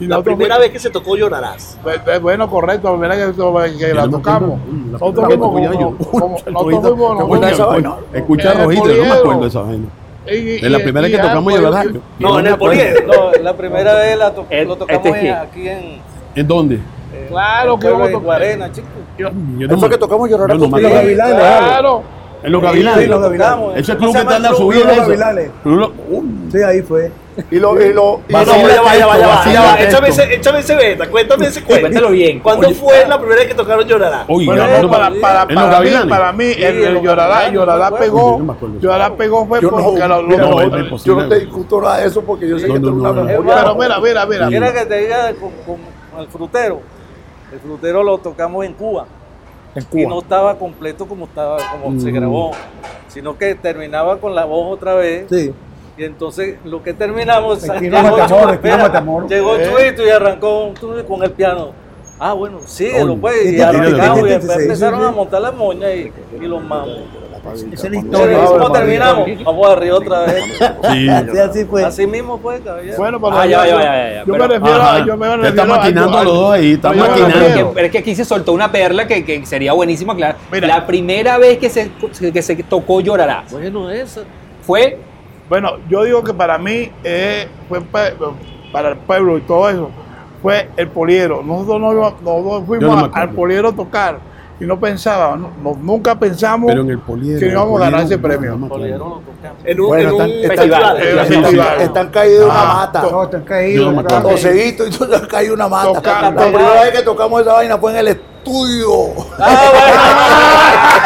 La primera vez que se tocó Llorarás. Bueno, correcto, la primera vez que, la tocamos. Nosotros fuimos vez Escucha, En Rojita, yo no me acuerdo de esa vaina. Es la primera vez que tocamos Llorarás. No, en el poliedro. No, la primera vez la to- El- lo tocamos este en- es aquí en, ¿En dónde? en Claro que vamos a tocar. Guarena, chico. Yo no Eso que tocamos Llorará yo no me contigo. acuerdo. Gavilanes, Claro. En los Sí, gavilanes. los gavilanes. Ese ¿Cómo club que está en la subida. Los Sí, ahí fue. Y lo. Y lo y No, no, Vacila vaya, vaya, esto, vaya, vaya, vacila vaya, esto. Échame ese, échame ese beta, cuéntame ese cuento. Cuéntalo bien. ¿Cuándo Oye, fue la primera vez que tocaron Llorarás? Oye, Bueno, para, para- para, para mí, para mí, Sí, el, el Llorará, Llorará no pegó, no. Llorará pegó fue Yo no- porque lo, lo- mira, no, lo- es yo no te discuto nada de eso porque yo sé No, que no, no, una no. memoria. Pero mira, mira, mira. Quiera que te diga con, con el frutero. El frutero lo tocamos en Cuba. En Y no estaba completo como estaba, como se Mm. grabó, sino que terminaba con la voz otra vez. Sí. Y entonces lo que terminamos, no Matamoros, espera, Matamoros. llegó Eh. Chuito y arrancó con el piano. Ah, bueno, síguelo pues. Y sí, arrancamos y empezaron a montar las moñas y, y los mamos. Esa es la historia. ¿Cómo terminamos? Vamos arriba otra vez. Sí. Así, así fue. Así mismo fue, caballero. Bueno, pero Ah, ya, yo, ya, ya, ya, ya, yo pero- me refiero Ajá. a. Yo me refiero está maquinando a- los dos ahí, está maquinando. Pero es, que, pero es que aquí se soltó una perla que, que sería buenísimo aclarar. Mira. La primera vez que se, que se tocó Llorará Bueno, esa. fue Bueno, yo digo que para mí eh, fue para el pueblo y todo eso, fue el poliero. Nosotros no, íbamos- nosotros fuimos no al poliero a tocar y no pensábamos, no- no- nunca pensamos Pero en el poliedro. que íbamos a ganar ese premio. no. Poliedro. En un, Bueno, en un están- están- festival. Están, sí, sí, están- sí. están caídos de una Ah, mata. No, te han Yo caído. no me acuerdo. ¿verdad? Joseguito y tú han caído una mata. Tocando. La primera vez que tocamos esa vaina fue en el estudio.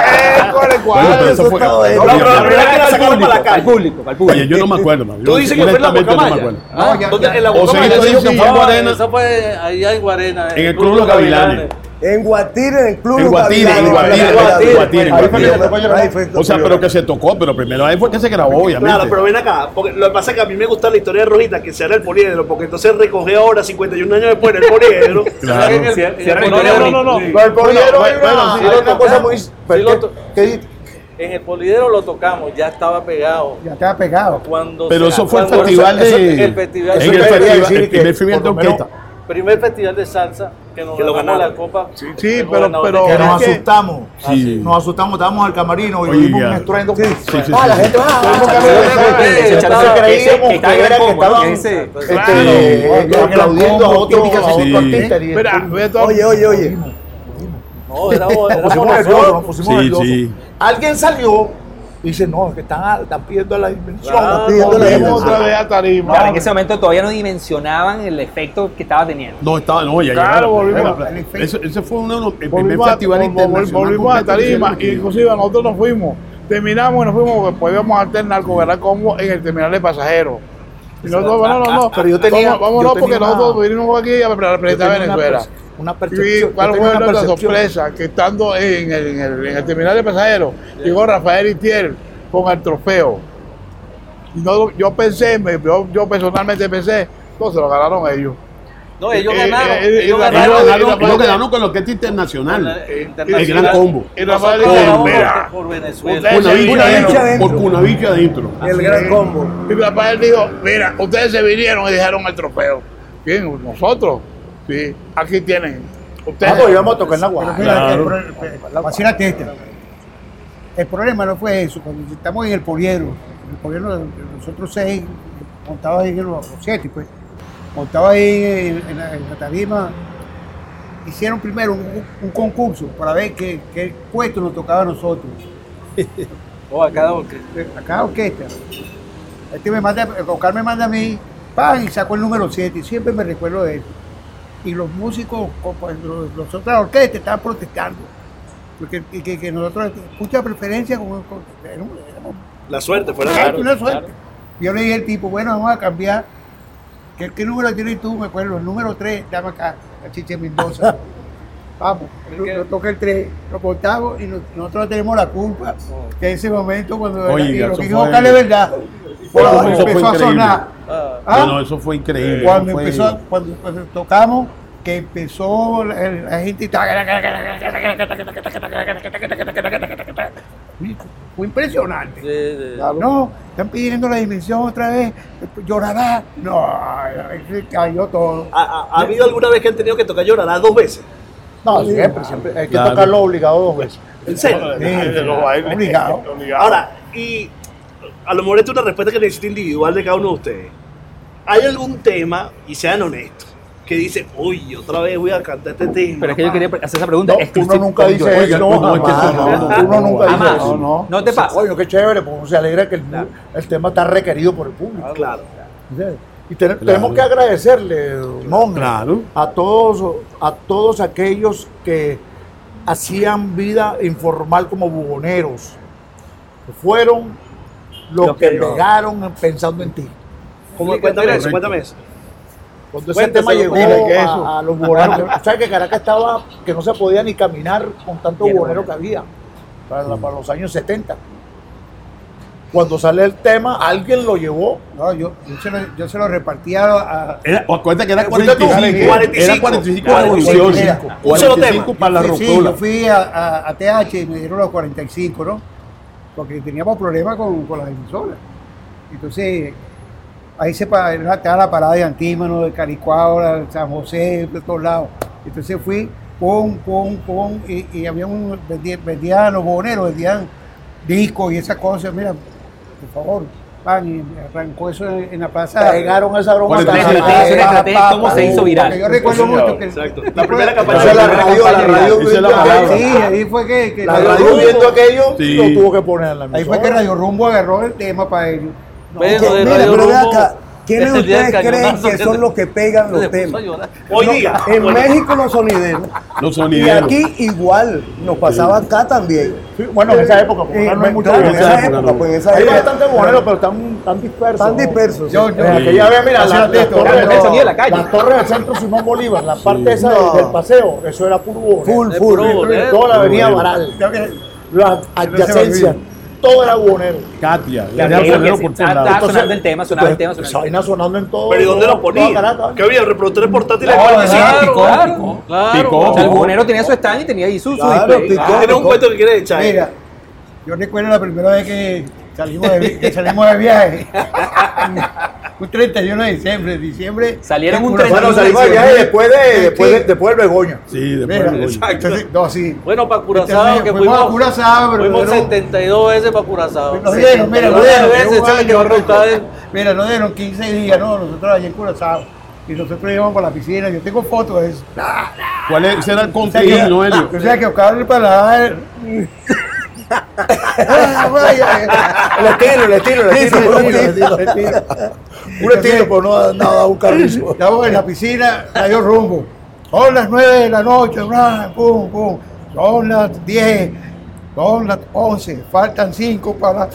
Eh, con el cuadro. Bueno, pero eso eso fue. está bueno. No, pero la primera vez que la sacaron para la al calle. público, al público. Oye, yo no me acuerdo. man. Tú Yo dices que fue en la no me acuerdo. Ya- En la O sea, dijo que sí, fue en No, Guarena. Eso fue allá en Guarena. En el Club Los Gavilanes. En Guatire, en el club En Guatire, en. Guatire, En Guatire. En Ahí Ahí O sea, pero que se tocó, pero primera vez fue que se grabó, obviamente. Claro, pero ven acá, porque lo que pasa es que a mí me gusta la historia de Rojita, que sea el poliedro, porque entonces recoge ahora, 51 años después, el poliedro. Claro. En en No, no, no. El poliedro Bueno, una, sí, cosa muy. ¿qué- En el poliedro lo tocamos, ya estaba pegado. Ya estaba pegado. Cuando Pero se- eso fue el festival eso- de. el festival en eso el festival, decir el festival de orquesta. Primer festival de salsa que nos Que lo ganamos la copa. Sí, pero- que nos asustamos. Sí. Nos asustamos, estábamos al camarino y oímos un estruendo. Sí, sí, sí, ah, la sí. gente va. Creíamos que era estaban aplaudiendo a otro, artista. todo- Oye, oye, oye. No, pusimos nerviosos. sí. Alguien salió dice, no, es que están, están pidiendo la dimensión. Claro, están pidiendo la Volvimos dimensión. otra vez a tarima. Claro, en ese momento todavía no dimensionaban el efecto que estaba teniendo. No, estaba, no, ya Claro, volvimos. ya- El efecto. Ese, ese fue uno de los, el primer Volvimos a, festival vol- vol- internacional. volvimos a completo que tarima, inclusive nosotros nos fuimos. Terminamos y nos fuimos, porque podíamos alternar con Gran Combo en el terminal de pasajeros. Y nosotros, bueno, no, no. Pero yo tenía- Vamos- Vámonos yo tenía porque una- nosotros vinimos aquí a representar tenía una Venezuela. perce- Una Y percepción. cuál fue una nuestra percepción. sorpresa, que estando en el, en el- en el terminal de pasajeros, llegó Rafael Itier con el trofeo. Y no, yo pensé, yo, yo personalmente pensé, no, se lo ganaron ellos. No, ellos Eh, ganaron. eh, eh, ellos ellos Ellos ganaron. ganaron, ganaron, ellos ganaron con la orquesta internacional. Eh, El internacional. gran combo. Ganamos mira, por Venezuela. Por Cunavicho adentro. El gran combo. Y Rafael dijo, mira, ustedes se vinieron y dejaron el trofeo. Bien, nosotros, sí, aquí tienen. Ustedes, Ah, pues íbamos a tocar la Pero mira, Claro. el pro- el-. El problema no fue eso. Cuando estamos en el poliedro, el poliedro, nosotros seis, montado ahí en los, los siete, pues. Montado ahí en, en la, en la tarima. Hicieron primero un, un concurso para ver qué, qué puesto nos tocaba a nosotros. O a cada orquesta. a cada orquesta. Este me manda, Oscar me manda a mí, pan, y sacó el número 7, y siempre me recuerdo de eso. Y los músicos, co- pues, los, los otras orquestas estaban protestando. Porque que, que- que nosotros, mucha preferencia, éramos- éramos- La suerte fue la Exacto, suerte. una suerte. Yo le dije al tipo, bueno, vamos a cambiar. ¿Qué, qué número tienes tú? Me acuerdo, el número 3, dame acá, a Chiche Mendoza. Vamos, lo toca el 3, lo contamos y nos- nosotros tenemos la culpa que en ese momento cuando Oiga, y lo que dijo Oscar es verdad. Cuando Eso fue empezó a increíble. sonar. Ah, ¿ah? No, no, eso fue increíble. cuando eso fue- empezó, cuando, cuando tocamos, que empezó la, la gente. Fue impresionante. No, están pidiendo la dimensión otra vez. Llorará. No, se cayó todo. ¿Ha, ha- ha habido alguna vez que han tenido que tocar llorará dos veces? No, siempre, siempre. Hay que Claro. tocarlo obligado dos veces. ¿En serio? Sí, obligado. Ahora, y a lo mejor esta es una respuesta que necesita individual de cada uno de ustedes. ¿Hay algún tema, y sean honestos, que dice, uy, otra vez voy a cantar este tema? Pero es que yo quería hacer esa pregunta. No, es que uno nunca dice eso. no, es que jamás, eso no, no, no, uno nunca dice eso. No, No te pasa. Coño, qué chévere, pues uno se alegra que el, el tema está requerido por el público. Claro. Y te- tenemos que agradecerle, Mon, Claro. a todos, a todos aquellos que hacían vida informal como buboneros, que fueron los Lo que pegaron pensando en ti. ¿Cómo, cuéntame eso, cuéntame eso. Cuando ese tema llegó a, a los buboneros, que- ¿sabes que Caracas estaba que no se podía ni caminar con tanto Bien, bubonero que había para, la- para los años 70? Cuando sale el tema, alguien lo llevó. No, yo, yo, se lo, yo se lo repartía a. Era, o acuérdate que era Fuiste tú, 45. 45. Era 45 Claro, revolución. mira, un solo 45 tema. para la Sí, yo fui a, a- a TH y me dieron los 45, ¿no? Porque teníamos problemas con, con las emisoras. Entonces, ahí se estaba la parada de Antímano, de Caricuao, de San José, de todos lados. Entonces fui, pum, pum, pum, y, y había un, vendían, vendían los boneros, vendían discos y esas cosas. Mira, por favor, pan, y arrancó eso en, en la plaza. Pegaron esa broma. Cómo se hizo viral. Yo recuerdo mucho que. Exacto. La primera campaña la radio, la radio. Sí, ahí fue que. que la Radio radio Rumbo- viendo aquello, Sí. lo tuvo que poner en la Ahí fue que. Radio Rumbo agarró el tema para ellos. De mira, Radio pero ve Rumbo, acá, ¿quiénes del ustedes creen que son los que pegan los a temas? Hoy No, día. En bueno, México los sonideros. Los Y sonideros. aquí igual, nos pasaba acá también. Sí, bueno, en esa época, porque Eh, no hay mucho claro, en bubonero. esa época, época, no. pues en esa Hay época. bastante buboneros, pero están, están dispersos. Están ¿no? dispersos. Yo- sí. yo- En aquella vez, mira, la, la torre, de la calle. la torre del centro Simón Bolívar, la parte esa No. del, del paseo, eso era puro. Full, full. puro bubonero. Toda la avenida. Baral, las adyacencias, todo era bubonero. Katia. Era sonero por todos estaba- lados. estaba sonando el tema, sonaba el tema, Esa sonaba el vaina sonando en todo. Pero ¿y dónde lo ponía? ¿Qué había? ¿Reproductores portátiles? No, 45? no, picó, claro. picó. Claro. El bubonero tenía su stand y tenía ahí su, ¿Tienes un cuento que quieres echar? Mira, yo recuerdo la primera vez que salimos de, vi- que salimos de viaje. un 31 de diciembre, diciembre. Salieron un Bueno, 31 Bueno, salimos de viaje después de, después de, Sí. después del Begoña. Sí, después Mira, de hoy. exacto. Entonces, no, sí. Bueno, para Entonces, Curazao, que fuimos a fuimos, Curazao, pero fuimos no- 72 veces para Curazao. Nos dieron, mira, nos 72 dieron. veces, un ¿sabe que va a? Mira, nos dieron 15 días, ¿no? Nosotros allá en Curazao. Y nosotros íbamos para la piscina. Yo tengo fotos de eso. ¿Cuál es- será el O sea que- contenido, Noelio? O sea que Oscar el paladar. Ah, vaya. El estilo, el estilo, el Sí, sí, estilo. Un estilo, pero no nada, un carrizo. Estamos en la piscina, Radio Rumbo. Son las 9 de la noche, bla, pum, pum. Son las 10, son las 11, faltan 5 para.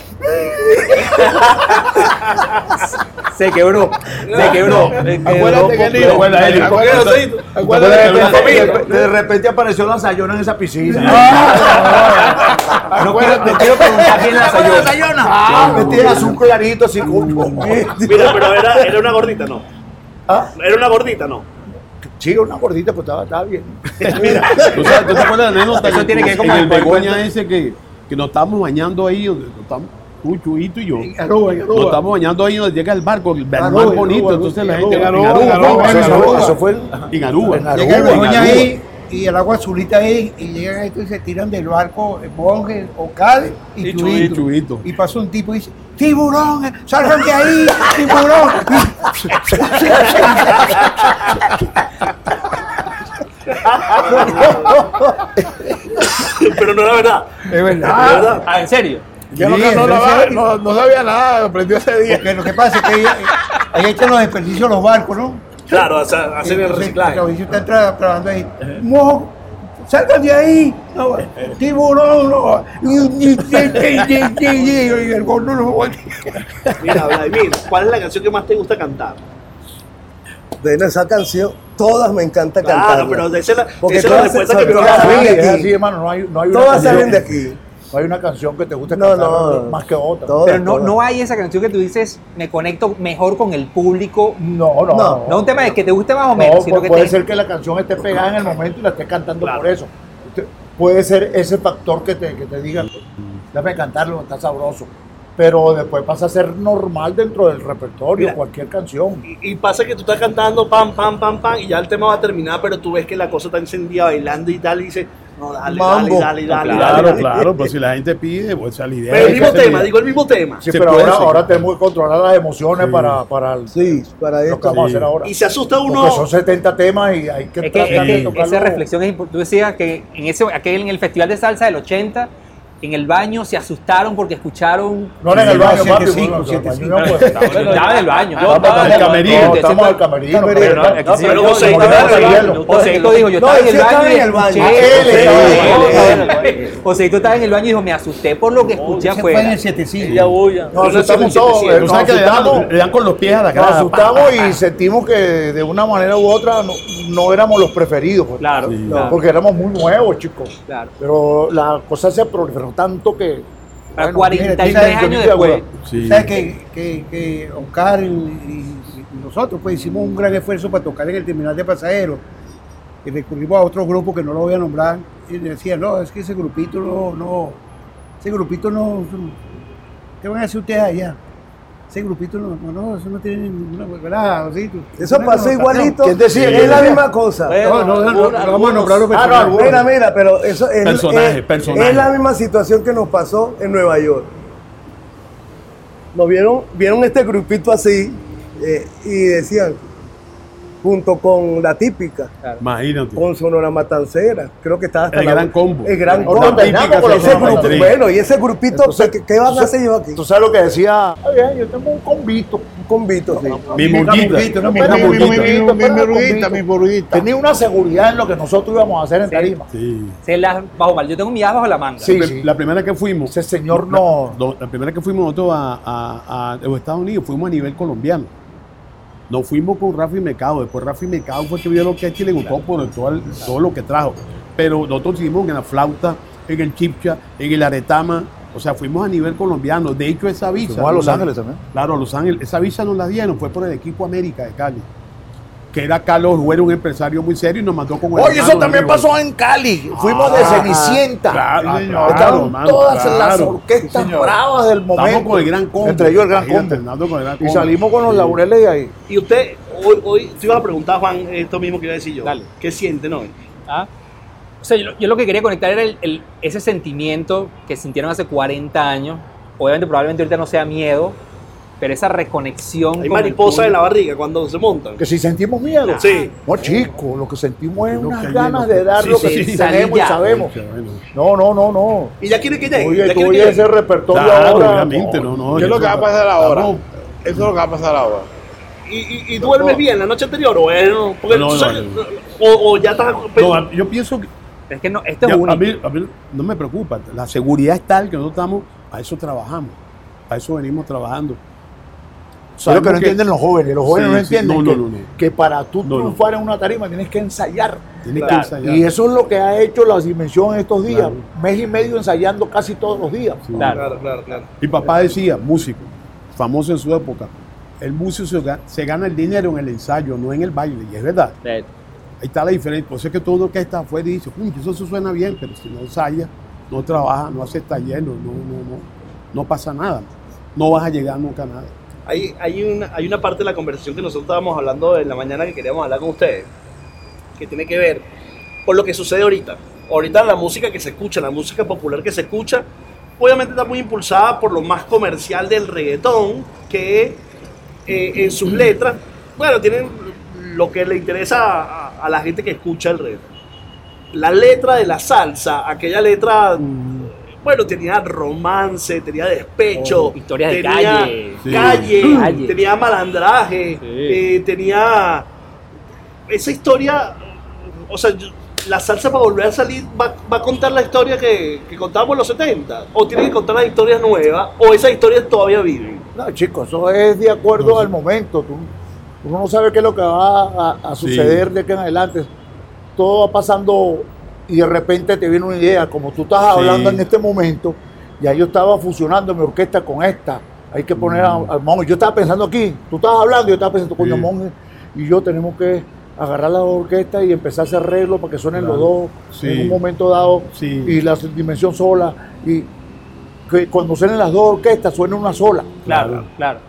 Se quebró, se quebró. Acuérdate que el. ¿Por de repente- de repente apareció la sayona en esa piscina. No quiero, no quiero preguntar quién la salió. Ah, metía azul clarito, así como. Mira, pero era, era una gordita, ¿no? Ah, Era una gordita, ¿no? Sí, una gordita, pues estaba, estaba bien. ¿Tú, sabes, ¿Tú te acuerdas de la anécdota? Eso que tiene que ver con en el. Begoña ese que, que nos estábamos bañando ahí, donde nos estamos, tú, Chuito y yo. En Aruba, en Nos Aruba. estamos bañando ahí donde llega el barco, el mar Aruba, bonito, Aruba, entonces la Aruba, gente Aruba, en Aruba, Aruba, en Aruba, Aruba, Eso fue en en Aruba. en Aruba. Ahí y el agua azulita ahí, y llegan a esto y se tiran del barco eh, monjes, Ocade y, Y Chubito. Chubito. Y pasa un tipo y dice, tiburón, eh, salgan de ahí, tiburón. Pero no era verdad. es ¿Es verdad. verdad? Ah, ¿en serio? Yo no, Sí, no, no, no sabía nada, aprendió ese día. Porque lo que pasa es que ahí, ahí echan los desperdicios los barcos, ¿no? Claro, sea, hacer el reciclaje. Los cabellos están tra- trabajando ahí. ¡Mo! ¡Salgan de ahí! No, ¡Tiburón! No. Y el gordo no Mira, Vladimir, ¿cuál es la canción que más te gusta cantar? Bueno, esa canción, todas me encanta Claro, cantar. pero de esa es la, Porque esa es la todas respuesta que me vas a todas dar. de es aquí. así, hermano, no hay, no hay una Todas canción- salen de aquí. No hay una canción que te guste No, cantar no. más que otra. Todas, Pero no, todas. no hay esa canción que tú dices, me conecto mejor con el público. No, no, No, No un tema de que te guste más o No, menos, sino pu- que puede te... ser que la canción esté pegada en el momento y la estés cantando Claro. por eso. Puede ser ese factor que te, que te diga, déjame cantarlo, está sabroso. Pero después pasa a ser normal dentro del repertorio, Mira. cualquier canción. Y, y pasa que tú estás cantando pam, pam, pam, pam, y ya el tema va a terminar, pero tú ves que la cosa está encendida bailando y tal, y dices, no, dale, Mambo. dale, dale, dale, Claro, dale, dale. claro, pues si la gente pide, pues esa es la idea. Pero el mismo tema, idea. digo el mismo tema. Sí, Se pero ahora, ahora tenemos que controlar las emociones Sí. para, para el- Sí, para lo que esto. vamos a Sí. hacer ahora. Y se asusta Porque uno. son 70 temas y hay que Es que, es tratar de que esa reflexión es importante. Tú decías que en, ese, aquel, en el Festival de Salsa del 80, en el baño se asustaron porque escucharon... No era en el baño, papi. no, no, pues, Estaba en el baño. Vamos estaba en el camerino, baño. estamos al camerino. Camerino, pero no, no, aquí no, sí, pero yo como sé, que yo no estaba era en el hielo. baño. Joseito dijo, yo No, estaba en el estaba baño. en el Ah, en el Joseito- estaba en el baño y dijo, me asusté por lo que escuché fue en afuera. el 75. Ella bulla. Nos Yo asustamos en todos. 77. eh, Tú Nos sabes que le dan, asustamos, le dan con los pies a la nos cara. asustamos y sentimos que de una manera u otra no, no éramos los preferidos. pues. Claro, Porque éramos muy nuevos, chicos. claro. Pero la cosa se proliferó tanto que. A bueno, 43 mira, mira, años después. Sí. ¿Sabes que, que, que Oscar y nosotros pues hicimos un gran esfuerzo para tocar en el terminal de pasajeros? Y recurrimos a otro grupo que no lo voy a nombrar. Y decían, no, es que ese grupito no, no, ese grupito no, ¿qué van a hacer ustedes allá? Ese grupito no, no, no, eso no tiene ninguna, ¿verdad? Osito? Eso pasó igualito. ¿Quién decía? Es la misma cosa. No, no, no, no, no vamos a nombrar los Ah, no, mira, mira, pero eso es, Personaje, es- personaje. es la misma situación que nos pasó en Nueva York. Nos vieron, vieron este grupito así eh, y decían, junto con la típica, Imagínate. con Sonora Matancera, creo que estaba hasta El la- gran combo. El gran combo. terminamos con Ese grupo, bueno, y ese grupito, Entonces, ¿qué, qué van a tú hacer yo aquí? Tú sabes lo que decía. "Está bien, yo tengo un convito. Un convito, sí. Mi murguita. no, Mi, Una mi, burguita, mi, burguita, mi burguita. Tenía una seguridad en lo que nosotros íbamos a hacer en Tarima. Sí. Se las bajo mal. Yo tengo mi as bajo la manga. Sí, La- sí. La primera que fuimos. Ese señor no. La primera que fuimos nosotros a, a- a los Estados Unidos fuimos a nivel colombiano. Nos fuimos con Rafi Mercado. Después Rafi Mercado fue que vio lo que es y le gustó por todo, el- todo lo que trajo. Pero nosotros hicimos en la flauta, en el chipcha, en el aretama. O sea, fuimos a nivel colombiano. De hecho, esa visa. Fuimos a Los Ángeles también. Claro, a Los Ángeles. Esa visa nos la dieron, fue por el equipo América de Cali. Que era Carlos Ruero, un empresario muy serio, y nos mandó con el Oye, eso también pasó en Cali. Fuimos de Ah, Cenicienta. Claro, señor. Estaban hermano, todas las claro. orquestas Sí, bravas del momento. Estamos con el gran combo. Entre ellos el gran combo. andando con el gran Y salimos con los Sí. laureles de ahí. Y usted, hoy, hoy te iba a preguntar, Juan, esto mismo que iba a decir yo. Dale. ¿Qué siente, no? ¿Ah? O sea, yo, yo lo que quería conectar era el- el- ese sentimiento que sintieron hace 40 años. Obviamente, probablemente ahorita no sea miedo, pero esa reconexión. Hay con el mariposa en la barriga cuando se montan. Que si sentimos miedo. Sí. No, chicos, lo que sentimos es unas ganas de dar Sí, lo que sí, tenemos y sabemos. No, no, no, no. Y ya quiere que llegue. Oye, tú llegue. ese repertorio Claro, ahora. obviamente, no, no. ¿Qué es lo que va a pasar ahora? Eso es lo que va a pasar ahora. ¿Y, y, y duermes bien la noche anterior? O, bueno, porque No, sabes- no. o, o ya estás. No, yo pienso que Es que no, esto es único. a, mí, a mí no me preocupa. La seguridad es tal que nosotros estamos, a eso trabajamos, a eso venimos trabajando. Es lo que no Sabemos entienden los jóvenes. Los jóvenes Sí, no entienden no, que, no, no. que para tú No, no. triunfar en una tarima tienes que ensayar. Tienes Claro. que ensayar. Y eso es lo que ha hecho las dimensiones estos días. Claro. Mes y medio ensayando casi todos los días. Sí. Claro. Claro, claro, claro. Mi papá decía, músico, famoso en su época, el músico se ga- se gana el dinero en el ensayo, no en el baile. Y es verdad. Eh, Ahí está la diferencia. Por eso es que todo lo que está afuera dice, "Uy, eso se suena bien, pero si no ensaya, no trabaja, no hace taller, no, no, no, no, no pasa nada. No vas a llegar nunca a nada. Hay, hay, una, hay una parte de la conversación que nosotros estábamos hablando en la mañana que queríamos hablar con ustedes, que tiene que ver por lo que sucede ahorita. Ahorita la música que se escucha, la música popular que se escucha, obviamente está muy impulsada por lo más comercial del reggaetón, que eh, en sus letras, bueno, tienen lo que le interesa a, a la gente que escucha el reggaetón. La letra de la salsa, aquella letra, bueno, tenía romance, tenía despecho, Oh, historias de tenía calle. Sí. calle, tenía malandraje, Sí. eh, tenía esa historia, o sea, yo- la salsa para volver a salir va, va a contar la historia que, que contábamos en los 70, o tiene que contar las historias nuevas, o esas historias todavía viven. No, chicos, eso es de acuerdo al momento. Tú, uno no sabe qué es lo que va a, a Sí. suceder de aquí en adelante. Todo va pasando y de repente te viene una idea. Como tú estás Sí. hablando en este momento, ya yo estaba fusionando mi orquesta con esta. Hay que poner al monje. Yo estaba pensando aquí, tú estabas hablando, yo estaba pensando, coño, Sí. monje y yo tenemos que agarrar la orquesta y empezar a hacer arreglos para que suenen los dos Sí. en un momento dado Sí. y la dimensión sola y que cuando suenen las dos orquestas suene una sola. Claro, claro.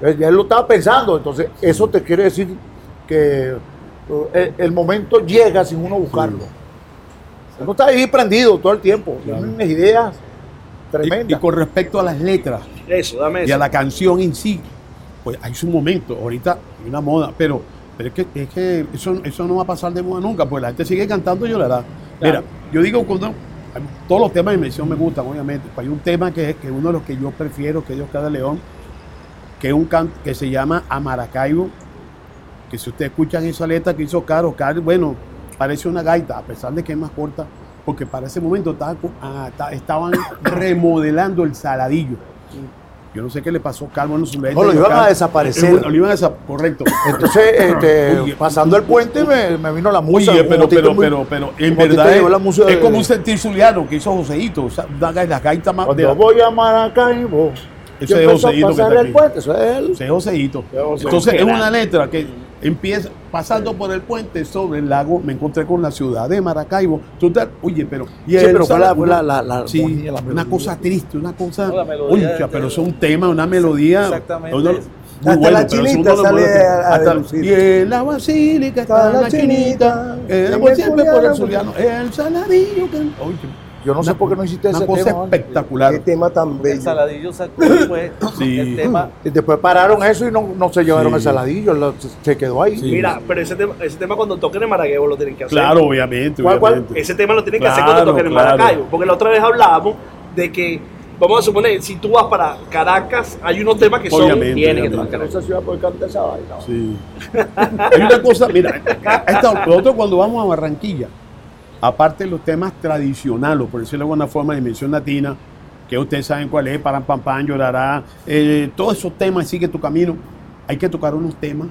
Eh, Ya él lo estaba pensando, entonces eso te quiere decir que eh, el, el momento llega sin uno buscarlo. Uno está ahí prendido todo el tiempo, tiene unas ideas Y, tremendas. y con respecto a las letras Eso, dame y a la canción en sí, pues hay su momento. Ahorita hay una moda, pero, pero es que, es que eso, eso no va a pasar de moda nunca, pues la gente sigue cantando y llorará. Mira, yo digo cuando todos los temas de mención me gustan, obviamente. pero hay un tema que es que uno de los que yo prefiero, que es Dios cada león, que es un canto que se llama Amaracaibo, que si ustedes escuchan esa letra que hizo Caro, Caro, bueno, parece una gaita, a pesar de que es más corta, porque para ese momento estaba ah, ta- estaban remodelando el saladillo. Yo no sé qué le pasó a Calvo en. No, lo Yo, iban a desaparecer. Eh, Lo iban a desa- correcto. Entonces, este, Oye, pasando el puente me, me vino la musa. Oye, pero, pero, muy- pero, pero, en verdad es, la musa es de- como un sentir zuliano que hizo Joseito, o sea, las gaitas más de Cuando voy a Maracaibo, Eso yo es Joseito que está el aquí. puente, eso es él. Ese es Joseito. Es Joseito. Entonces es una letra que empieza pasando por el puente sobre el lago, me encontré con la ciudad de Maracaibo. Te- oye, pero y Sí, pero la- la- la- la sí, la una melodía. cosa triste, una cosa, No, la melodía Concha, de- pero es un tema, una melodía, Exactamente. uno- muy Hasta bueno, la chinita sale a- a hasta- deducir. y en la basílica está la chinita, por el siempre por el zuliano, el saladillo que oye, Yo no sé por qué no hiciste una ese cosa tema. espectacular. Qué tema tan El bello. saladillo sacó después Sí. el tema. Y después pararon eso y no, no se llevaron Sí. el saladillo, lo- se quedó ahí. Sí. Mira, pero ese tema, ese tema cuando toquen en Maracaibo lo tienen que hacer. Claro, obviamente, ¿Cuál, cuál? obviamente. Ese tema lo tienen que hacer cuando toquen en claro. Maracaibo. Porque la otra vez hablábamos de que, vamos a suponer, si tú vas para Caracas, hay unos temas que son. Obviamente. Tiene que obviamente. tocar. Esa ciudad puede cantar esa vaina. Sí. Hay una cosa, mira, esta- nosotros cuando vamos a Barranquilla, aparte de los temas tradicionales, por decirlo de alguna forma, de dimensión latina, que ustedes saben cuál es, Paran Pam Pam, Llorará, eh, todos esos temas, Sigue tu camino, hay que tocar unos temas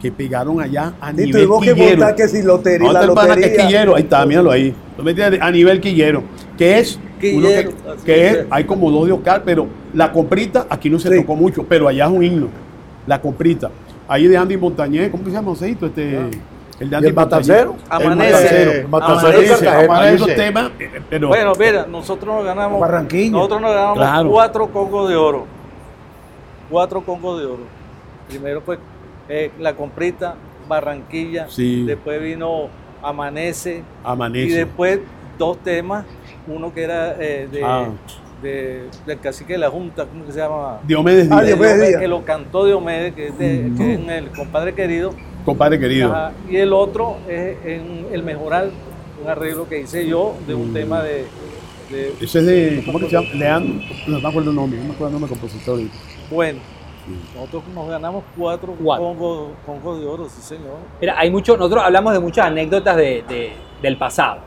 que pegaron allá a Y nivel tuvimos que quillero. montar que si lotería, ¿Dónde la que es lotería. quillero? Ahí está, míralo ahí. ¿No? A nivel quillero. Que es, uno que, que es, es. hay como dos de Oscar, pero la comprita aquí no se Sí. tocó mucho, pero allá es un himno. La comprita. Ahí de Andy Montañez, ¿cómo se llama Joséito? Este, el de ¿Y Andy el. Amanece. El Amanece, temas, eh, pero Bueno, mira, nosotros nos ganamos. Barranquilla. Nosotros nos ganamos Claro. cuatro congos de oro. Cuatro congos de oro. Primero fue eh, la comprita, Barranquilla. Sí. Después vino Amanece. amanece. Y después dos temas. Uno que era eh, de, Ah. de- del cacique de la Junta, ¿cómo que se llama? Diomedes Ah, Díaz, De Diomedes Diomedes, Díaz. que lo cantó Diomedes, que es, de- que es en el compadre querido. Compadre querido. Ajá, Y el otro es en El Mejoral, un arreglo que hice yo de un Mm. tema de, de- Ese es de, ¿cómo que se llama? Leandro, no me acuerdo el nombre, no me acuerdo el nombre del compositor. Bueno, nosotros nos ganamos cuatro congos congos de oro, sí señor. Mira, hay mucho, nosotros hablamos de muchas anécdotas de, de- del pasado,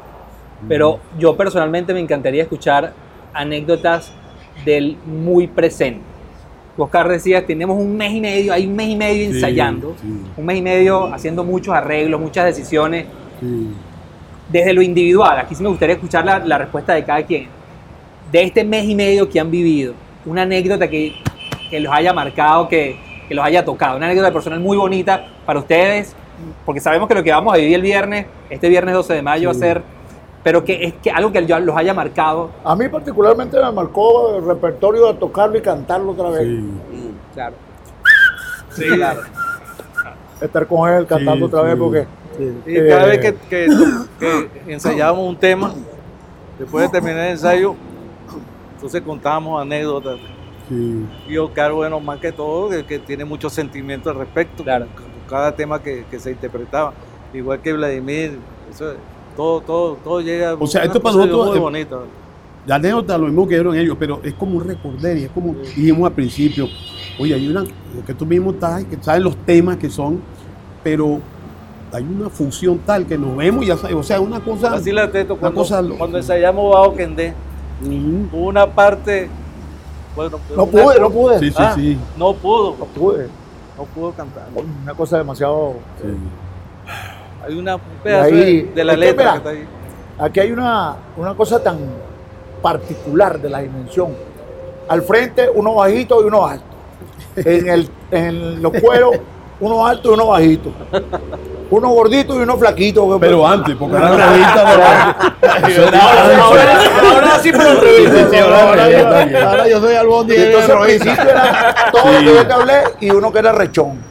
pero yo personalmente me encantaría escuchar anécdotas del muy presente. Oscar decía, tenemos un mes y medio, hay un mes y medio Sí, ensayando, sí. un mes y medio haciendo muchos arreglos, muchas decisiones, Sí. desde lo individual. Aquí sí me gustaría escuchar la, la respuesta de cada quien. De este mes y medio que han vivido, una anécdota que, que los haya marcado, que, que los haya tocado, una anécdota personal muy bonita para ustedes, porque sabemos que lo que vamos a vivir el viernes, este viernes 12 de mayo, va a ser, pero que es que algo que los haya marcado. A mí particularmente me marcó el repertorio de tocarlo y cantarlo otra vez. Sí. Claro. Sí, Claro. Estar con él cantando Sí, otra vez sí. porque Y cada Eh, vez que, que- que ensayábamos un tema, después de terminar el ensayo, entonces contábamos anécdotas. Sí. Y Oscar, bueno, más que todo, que, que tiene mucho sentimiento al respecto, Claro. con, con cada tema que, que se interpretaba. Igual que Vladimir, eso, todo, todo, todo llega. O sea, esto para nosotros muy bonita. La anécdota lo mismo que dieron ellos, pero es como un recorder y es como dijimos al principio. Oye, hay una, lo que tú mismo estás, que sabes los temas que son, pero hay una función tal que nos vemos y ya sabes, o sea, una cosa. Así la teto, una cuando, cosa lo- cuando ensayamos Bajo Kendé, hubo una parte. Bueno, No pude, no pude. Sí, sí, Ah, sí. No pudo, No pude. no pudo cantar. Una cosa demasiado. sí. Hay una, un pedazo ahí- de, de la letra mira, que está ahí. Aquí hay una, una cosa tan particular de la dimensión. Al frente, uno bajito y uno alto. En, el, en los cueros, uno alto y uno bajito. Uno gordito y uno flaquito. Pero antes, porque ahora la revista Ahora, ahora sí, pero ahora yo, soy Albondi Y y entonces al Rojiza. principio era todo lo que yo te hablé y uno que era rechón.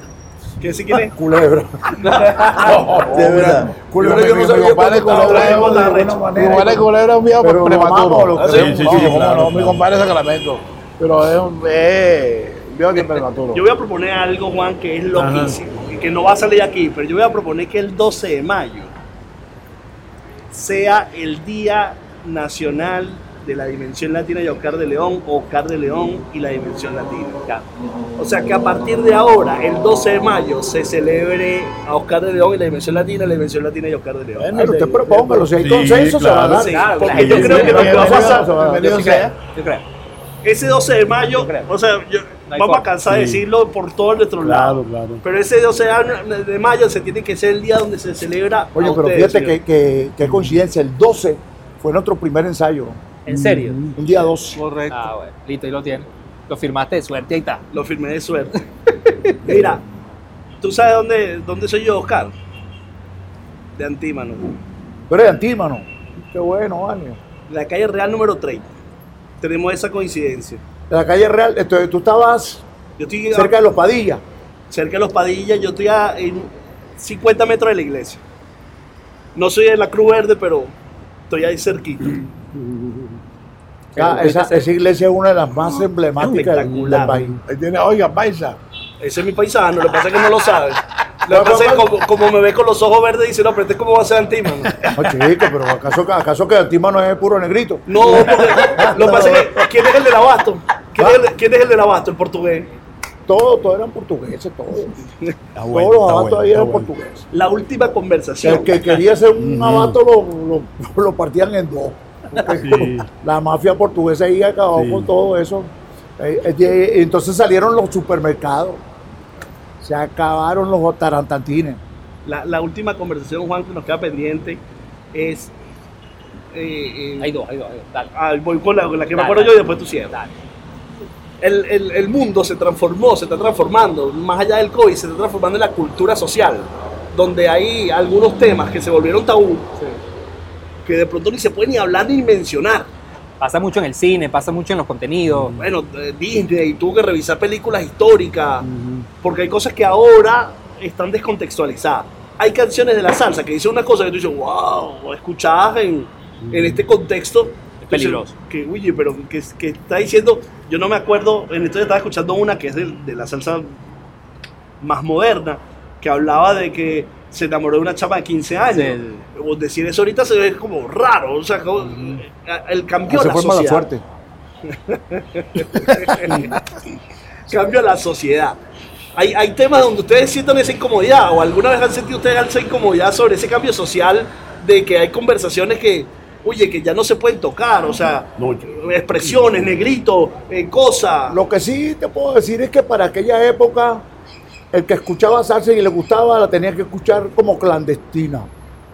¿Qué si quiere? Culebra. De verdad. Culebra yo no Mi sabía Culebra Mi compadre Culebra es un viejo prematuro. amamos, lo ¿Ah, queremos. Sí, No, sí, claro, no, mi compadre es Sacramento. Pero es un viejo que es prematuro. Yo voy a proponer algo, Juan, que es loquísimo y que no va a salir aquí, pero yo voy a proponer que el 12 de mayo sea el Día Nacional de la Dimensión Latina y Oscar de León, o Oscar de León y la Dimensión Latina. O sea que a partir de ahora, el 12 de mayo, se celebre a Oscar de León y la Dimensión Latina, la Dimensión Latina y Oscar de León. Bueno, usted propóngalo, si hay Sí, consenso se va a dar. Sí, porque yo creo que lo que va a pasar, Yo creo, yo creo. ese 12 de mayo, o sea, yo- No vamos a cansar de Sí. decirlo por todos nuestros Claro, lados. claro. Pero ese 12 de- mayo se tiene que ser el día donde se celebra. Oye, a pero ustedes, fíjate que, que, qué coincidencia, el 12 fue nuestro primer ensayo, ¿En serio? un día 12. Correcto. Ah, bueno, listo, ahí lo tienes. Lo firmaste de suerte, ahí está. Lo firmé de suerte. Mira, ¿tú sabes dónde, dónde soy yo, Oscar? De Antímano. Pero es antímano. Qué bueno, año. La calle Real número 30. Tenemos esa coincidencia. De la calle Real, entonces tú estabas Yo estoy cerca de los Padillas. cerca de los Padillas, yo estoy a en 50 metros de la iglesia. No soy de la Cruz Verde, pero estoy ahí cerquita. Ya, esa, esa iglesia es una de las más emblemáticas del, del país. Tiene, oiga, paisa. Ese es mi paisano, lo que pasa es que no lo sabe. Lo que pasa es que como, como me ve con los ojos verdes, dice, no, pero este cómo va a ser Antímano. No, chico, pero ¿acaso, acaso que antímano es puro negrito? No, porque lo que pasa es que, ¿quién es el del abasto? ¿Quién, es el, quién es el del abasto? El portugués. Todos, todos eran portugueses, todos. Está todos bueno, los bueno, ahí eran bueno. portugueses. La última conversación. El que quería ser un abasto lo, lo, lo partían en dos. Sí. La mafia portuguesa ahí acabó Sí. con todo eso. Eh, eh, de- Entonces salieron los supermercados. Se acabaron los tarantantines. La, la última conversación, Juan, que nos queda pendiente es. eh, eh, Hay dos, hay dos, hay dos. Dale. ah, voy con la, con la que me acuerdo dale. yo y después tú cierras. El, el- el mundo se transformó, se está transformando, más allá del COVID, se está transformando en la cultura social, donde hay algunos temas que se volvieron tabú, que de pronto ni se puede ni hablar ni mencionar. Pasa mucho en el cine, pasa mucho en los contenidos. Bueno, eh, Disney tuvo que revisar películas históricas, porque hay cosas que ahora están descontextualizadas. Hay canciones de la salsa que dicen una cosa que tú dices, wow, escuchadas en, en este contexto. Es peligroso. Que, oye, pero que, que está diciendo, yo no me acuerdo, en esto estaba escuchando una que es de, de la salsa más moderna, que hablaba de que se enamoró de una chapa de 15 años. Sí. O decir eso ahorita se ve como raro, o sea, como, el cambio de la fue mala sociedad. suerte. cambio a la sociedad. Hay, hay temas donde ustedes sientan esa incomodidad o alguna vez han sentido ustedes esa incomodidad sobre ese cambio social de que hay conversaciones que, oye, que ya no se pueden tocar, o sea, No, yo- expresiones, negritos, eh, cosas. Lo que sí te puedo decir es que para aquella época, el que escuchaba salsa y le gustaba, la tenía que escuchar como clandestina.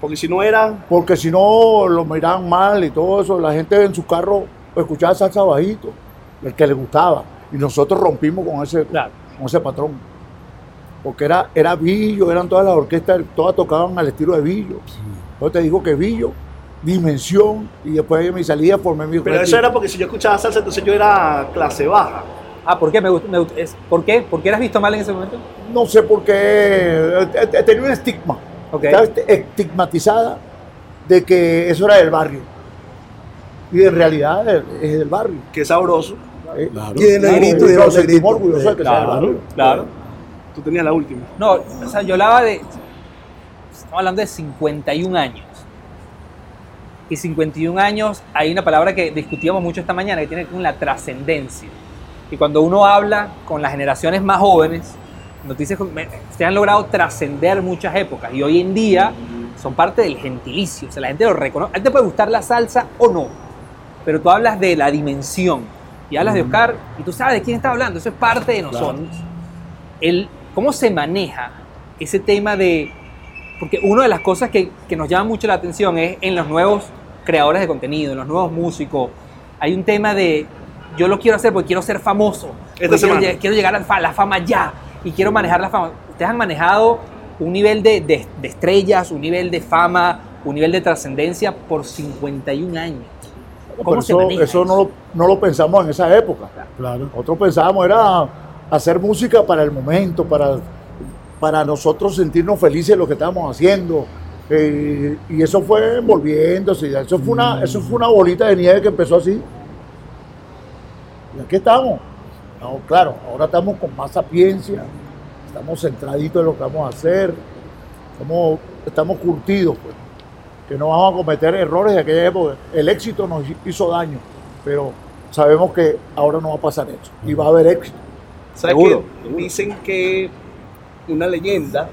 Porque si no era, Porque si no, lo miraban mal y todo eso. La gente en su carro escuchaba salsa bajito, el que le gustaba. Y nosotros rompimos con ese, Claro. con ese patrón. Porque era, era Billo, eran todas las orquestas, todas tocaban al estilo de Billo. Entonces te digo que Billo, Dimensión, y después de mi salida formé mi pero eso era porque si yo escuchaba salsa, entonces yo era clase baja. Ah, ¿por qué? Me gust- me gust- es- ¿Por qué? ¿Por qué eras visto mal en ese momento? No sé por qué, eh, eh, tenía un estigma. Ok. Estaba est- estigmatizada de que eso era del barrio. Y en realidad es, es del barrio. Qué sabroso. Eh, Claro. Y el negrito negrito. sentimos orgullosos de que sea del Claro, barrio. claro. Tú tenías la última. No, o sea, yo hablaba de. Estamos hablando de 51 años. Y 51 años, hay una palabra que discutíamos mucho esta mañana que tiene que ver con la trascendencia. Y cuando uno habla con las generaciones más jóvenes, noticias se han logrado trascender muchas épocas. Y hoy en día son parte del gentilicio. O sea, la gente lo reconoce. A ti te puede gustar la salsa o no. Pero tú hablas de la dimensión. Y hablas de Oscar y tú sabes de quién está hablando. Eso es parte de nosotros el, cómo se maneja ese tema de... Porque una de las cosas que, que nos llama mucho la atención es en los nuevos creadores de contenido, en los nuevos músicos, hay un tema de yo lo quiero hacer porque quiero ser famoso, quiero, semana. lle- quiero llegar a la fa- la fama ya y quiero manejar la fama. Ustedes han manejado un nivel de, de- de estrellas, un nivel de fama, un nivel de trascendencia por 51 años. ¿Cómo se eso maneja eso no, lo, no lo pensamos en esa época. Claro. Nosotros pensábamos era hacer música para el momento, para, para nosotros sentirnos felices de lo que estábamos haciendo. Eh, y eso fue envolviéndose. Eso fue, una, eso fue una bolita de nieve que empezó así. Y aquí estamos. No, claro, ahora estamos con más sapiencia, estamos centraditos en lo que vamos a hacer, estamos, estamos curtidos, pues, que no vamos a cometer errores de aquella época. El éxito nos hizo daño, pero sabemos que ahora no va a pasar eso y va a haber éxito. ¿Sabes Seguro, qué? Dicen que una leyenda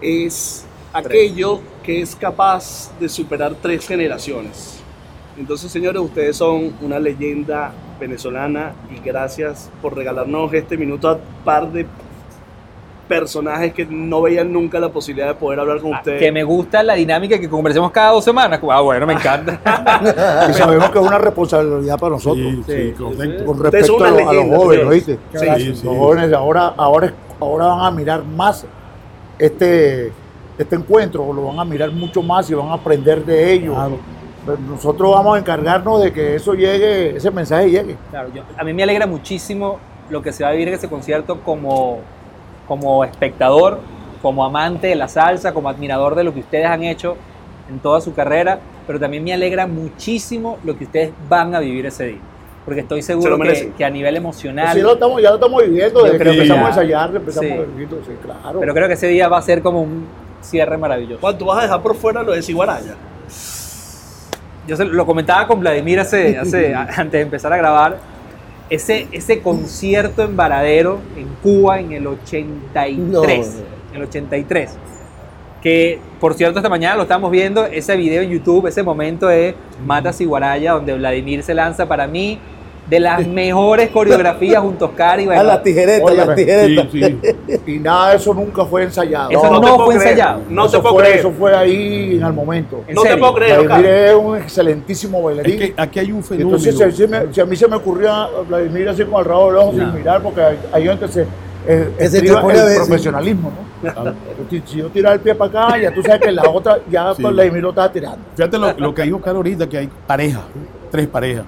es aquello que es capaz de superar tres generaciones. Entonces, señores, ustedes son una leyenda venezolana y gracias por regalarnos este minuto a par de personajes que no veían nunca la posibilidad de poder hablar con Ah, ustedes. Que me gusta la dinámica que conversemos cada dos semanas. Ah, bueno, me encanta. Y sabemos que es una responsabilidad para nosotros. Sí, sí. Con respecto a, los- a los leyenda, jóvenes. ¿oíste? Sí, sí. Los jóvenes ahora, ahora, ahora van a mirar más este, este encuentro, lo van a mirar mucho más y van a aprender de ellos. Pero nosotros vamos a encargarnos de que eso llegue, ese mensaje llegue. Claro, yo- a mí me alegra muchísimo lo que se va a vivir en ese concierto como, como espectador, como amante de la salsa, como admirador de lo que ustedes han hecho en toda su carrera, pero también me alegra muchísimo lo que ustedes van a vivir ese día. Porque estoy Se seguro que, a nivel emocional, Así lo estamos, ya lo estamos viviendo, desde que creo que empezamos ya- a ensayar, empezamos sí. a vivir, sí, claro. pero creo que ese día va a ser como un cierre maravilloso. Juan, tú vas a dejar por fuera lo de Ciguaraya. Yo se- lo comentaba con Vladimir hace, hace- antes de empezar a grabar, ese, ese concierto en Varadero, en Cuba, en el 83. No. En el 83. Que, por cierto, esta mañana lo estamos viendo, ese video en YouTube, ese momento de Mata Ciguaraya, donde Vladimir se lanza para mí de las mejores coreografías junto a Oscar y A las tijeretas, Óyeme. las tijeretas. Sí, sí. Y nada de eso nunca fue ensayado. Eso no fue creer. ensayado. No eso te puedo fue, creer. Eso fue ahí en el momento. ¿En No te puedo creer, Vladimir Oscar. es un excelentísimo Es bailarín. que aquí hay un Y fenómeno. Entonces, si, si me- si a mí se me ocurría Vladimir así con el rabo del ojo No. sin mirar, porque hay, hay gente que se eh, el ver, sí. profesionalismo, ¿no? Claro. Si yo tirara el pie para acá, ya tú sabes que la otra, ya Sí. pues, Vladimir lo estaba tirando. Fíjate lo, lo que dijo Oscar ahorita, que hay parejas, tres parejas.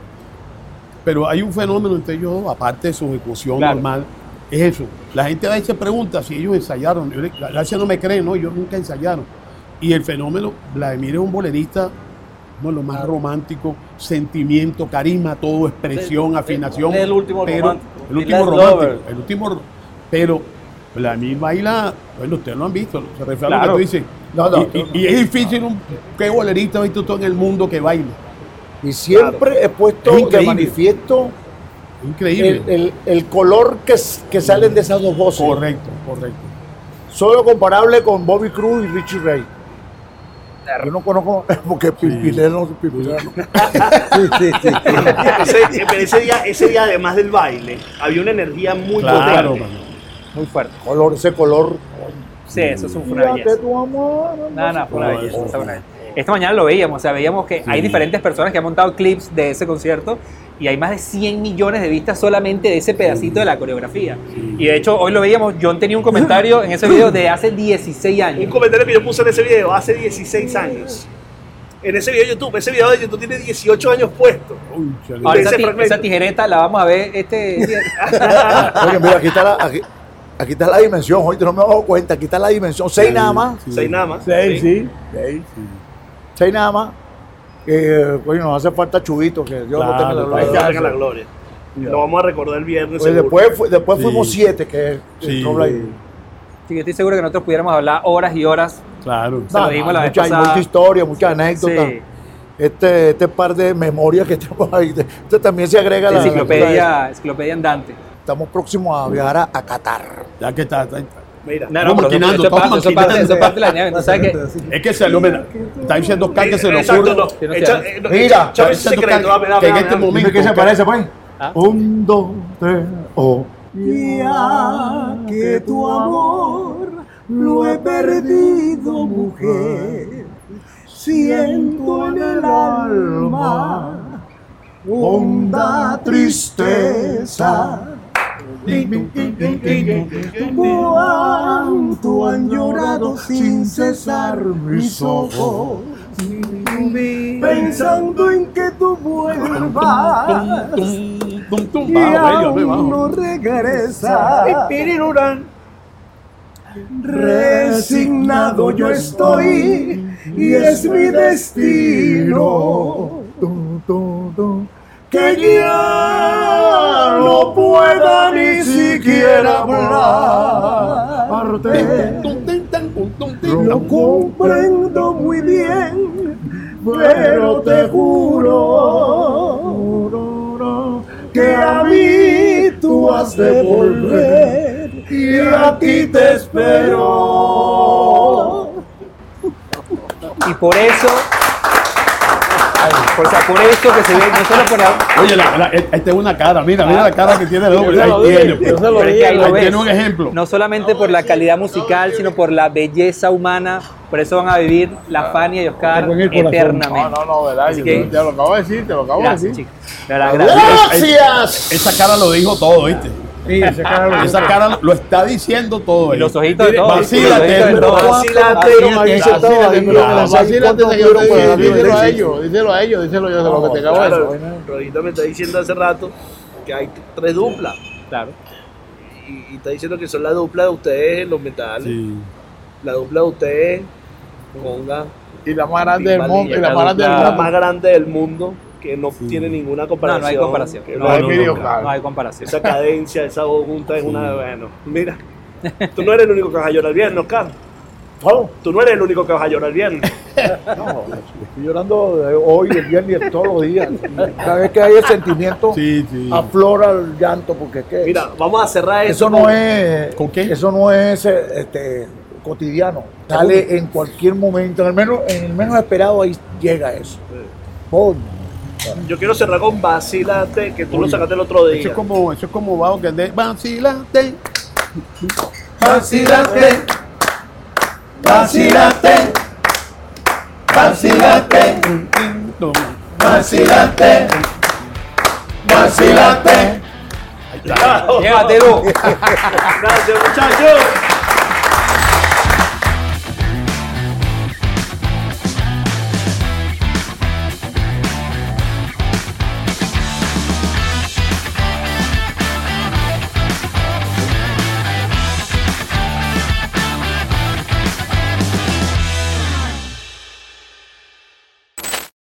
Pero hay un fenómeno entre ellos dos, aparte de su ejecución Claro. normal, es eso. La gente a veces pregunta si ellos ensayaron. Yo la gracia no me creen, no, ellos nunca ensayaron. Y el fenómeno, Vladimir es un bolerista, uno de los más romántico, sentimiento, carisma, todo, expresión, afinación. es el último pero- romántico. El último romántico. lover. El último, pero Vladimir baila, bueno, ustedes lo han visto, se refiere a lo que tú dices. No, no, y, no, y- y es difícil, un, ¿qué bolerista visto tú en el mundo que baile? Y siempre he puesto Es de manifiesto Increíble. el, el- el color que, que salen de esas dos voces. correcto, correcto. Solo comparable con Bobby Cruz y Richie Ray. Yo no conozco, porque Pimpinela no Pimpinela no. Sí, sí, sí. ese, pero ese día, ese día, además del baile, había una energía muy Claro, potente. mano. Muy fuerte. color, ese color. Sí, eso es un- fue una Fíjate belleza. tu amor. No, no, fue una No, belleza, Esta mañana lo veíamos, o sea, veíamos que hay Sí. diferentes personas que han montado clips de ese concierto y hay más de 100 millones de vistas solamente de ese pedacito de la coreografía. Y de hecho, hoy lo veíamos, John tenía un comentario en ese video de hace 16 Un años. comentario que yo puse en ese video hace 16 años. En ese video de YouTube, ese video de YouTube tiene 18 años puesto. Uy. Ahora, esa, esa tijereta la vamos a ver este... Oye, mira, aquí está la. Aquí, aquí está la dimensión, hoy no me he dado cuenta, aquí está la dimensión, seis nada más, Sí. Seis nada más. Seis, sí. Seis. Seis nada más. Eh, coño, nos hace falta chubito, que Dios Claro, no tenga la gloria. tenga la gloria. Lo vamos a recordar el viernes. Pues después, fu- después Sí. fuimos siete, que es Sí. el ahí. Sí, yo estoy seguro que nosotros pudiéramos hablar horas y horas. Claro. Se lo dijimos la vez mucha, pasada. mucha historia, muchas anécdotas. Sí. Este, este par de memorias que tenemos ahí. Este también se agrega a la Enciclopedia, enciclopedia andante. Estamos próximos a viajar a, a Qatar. Ya que está, está- Mira, No, no, pero maquinando, eso es parte, estamos eso es parte, maquinando. eso es parte de la sabes que Es que se mira, está diciendo Oscar que se ocurre. no. No Echa- eh, no, Mira, echa- échame está ese secreto. diciendo Dame, dame, que en dame, este dame. momento- qué se parece, pues. ¿Ah? Un, dos, tres, oh. Ya que tu amor lo he perdido, mujer, siento en el alma honda tristeza. Cuánto han llorado sin cesar mis ojos, pensando en que tú vuelvas y aún no regresa. Resignado yo estoy y es mi destino. Que ya no pueda ni siquiera tin, Lo comprendo muy bien, pero te juro que a mí tú has de volver y aquí te espero. Y por eso, o sea, por eso que se ve, no solo por la, Oye, la, la, esta es una cara, mira, mira la cara que tiene el hombre. Ahí tiene, pues. Ahí tiene un ejemplo. No solamente por la calidad musical, sino por la belleza humana. Por eso van a vivir la Fania y Oscar eternamente. No, no, no, verdad. Así Yo que- te lo acabo de decir, te lo acabo de Gracias, decir. chicos. Gracias. ¡Gracias! Esa cara lo dijo todo, ¿viste? Sí, cara Esa cara lo está diciendo todo. Y los ojitos de todo, Vacílate, vacílate, vacílate, ¿cuánto que yo tuvieron te por digo, la díselo a ellos, díselo a ellos, díselo yo, de lo que te acabo de decir. Rodita me está diciendo hace rato que hay tres duplas. Claro. Y, y está diciendo que son la dupla de ustedes en los metales. Sí. La dupla de ustedes, Conga, Y la más grande del mundo, y la La más grande del mundo. Que no Sí. tiene ninguna No, comparación. no hay comparación. No, no hay hay video, nunca. claro. No hay comparación. Esa cadencia, esa voz junta es una. Bueno, mira. Tú no eres el único que vas a llorar el viernes, Oscar. ¿Cómo? Tú no eres el único que vas a llorar el viernes. No, estoy llorando de hoy, el viernes, y todos los días. Cada vez que hay el sentimiento, Sí, sí. aflora el llanto, porque es que Mira, vamos a cerrar eso esto no es, ¿Con qué? eso no es este, cotidiano. Sale en cualquier momento, en el menos, en el menos esperado ahí llega eso. Coño. Yo quiero cerrar con Vacílate, que tú lo sacaste el otro Eso día. es como, eso es como bajo que de vacilate. Vacílate, vacílate, vacílate. Chao. Llévatelo. Gracias, muchachos.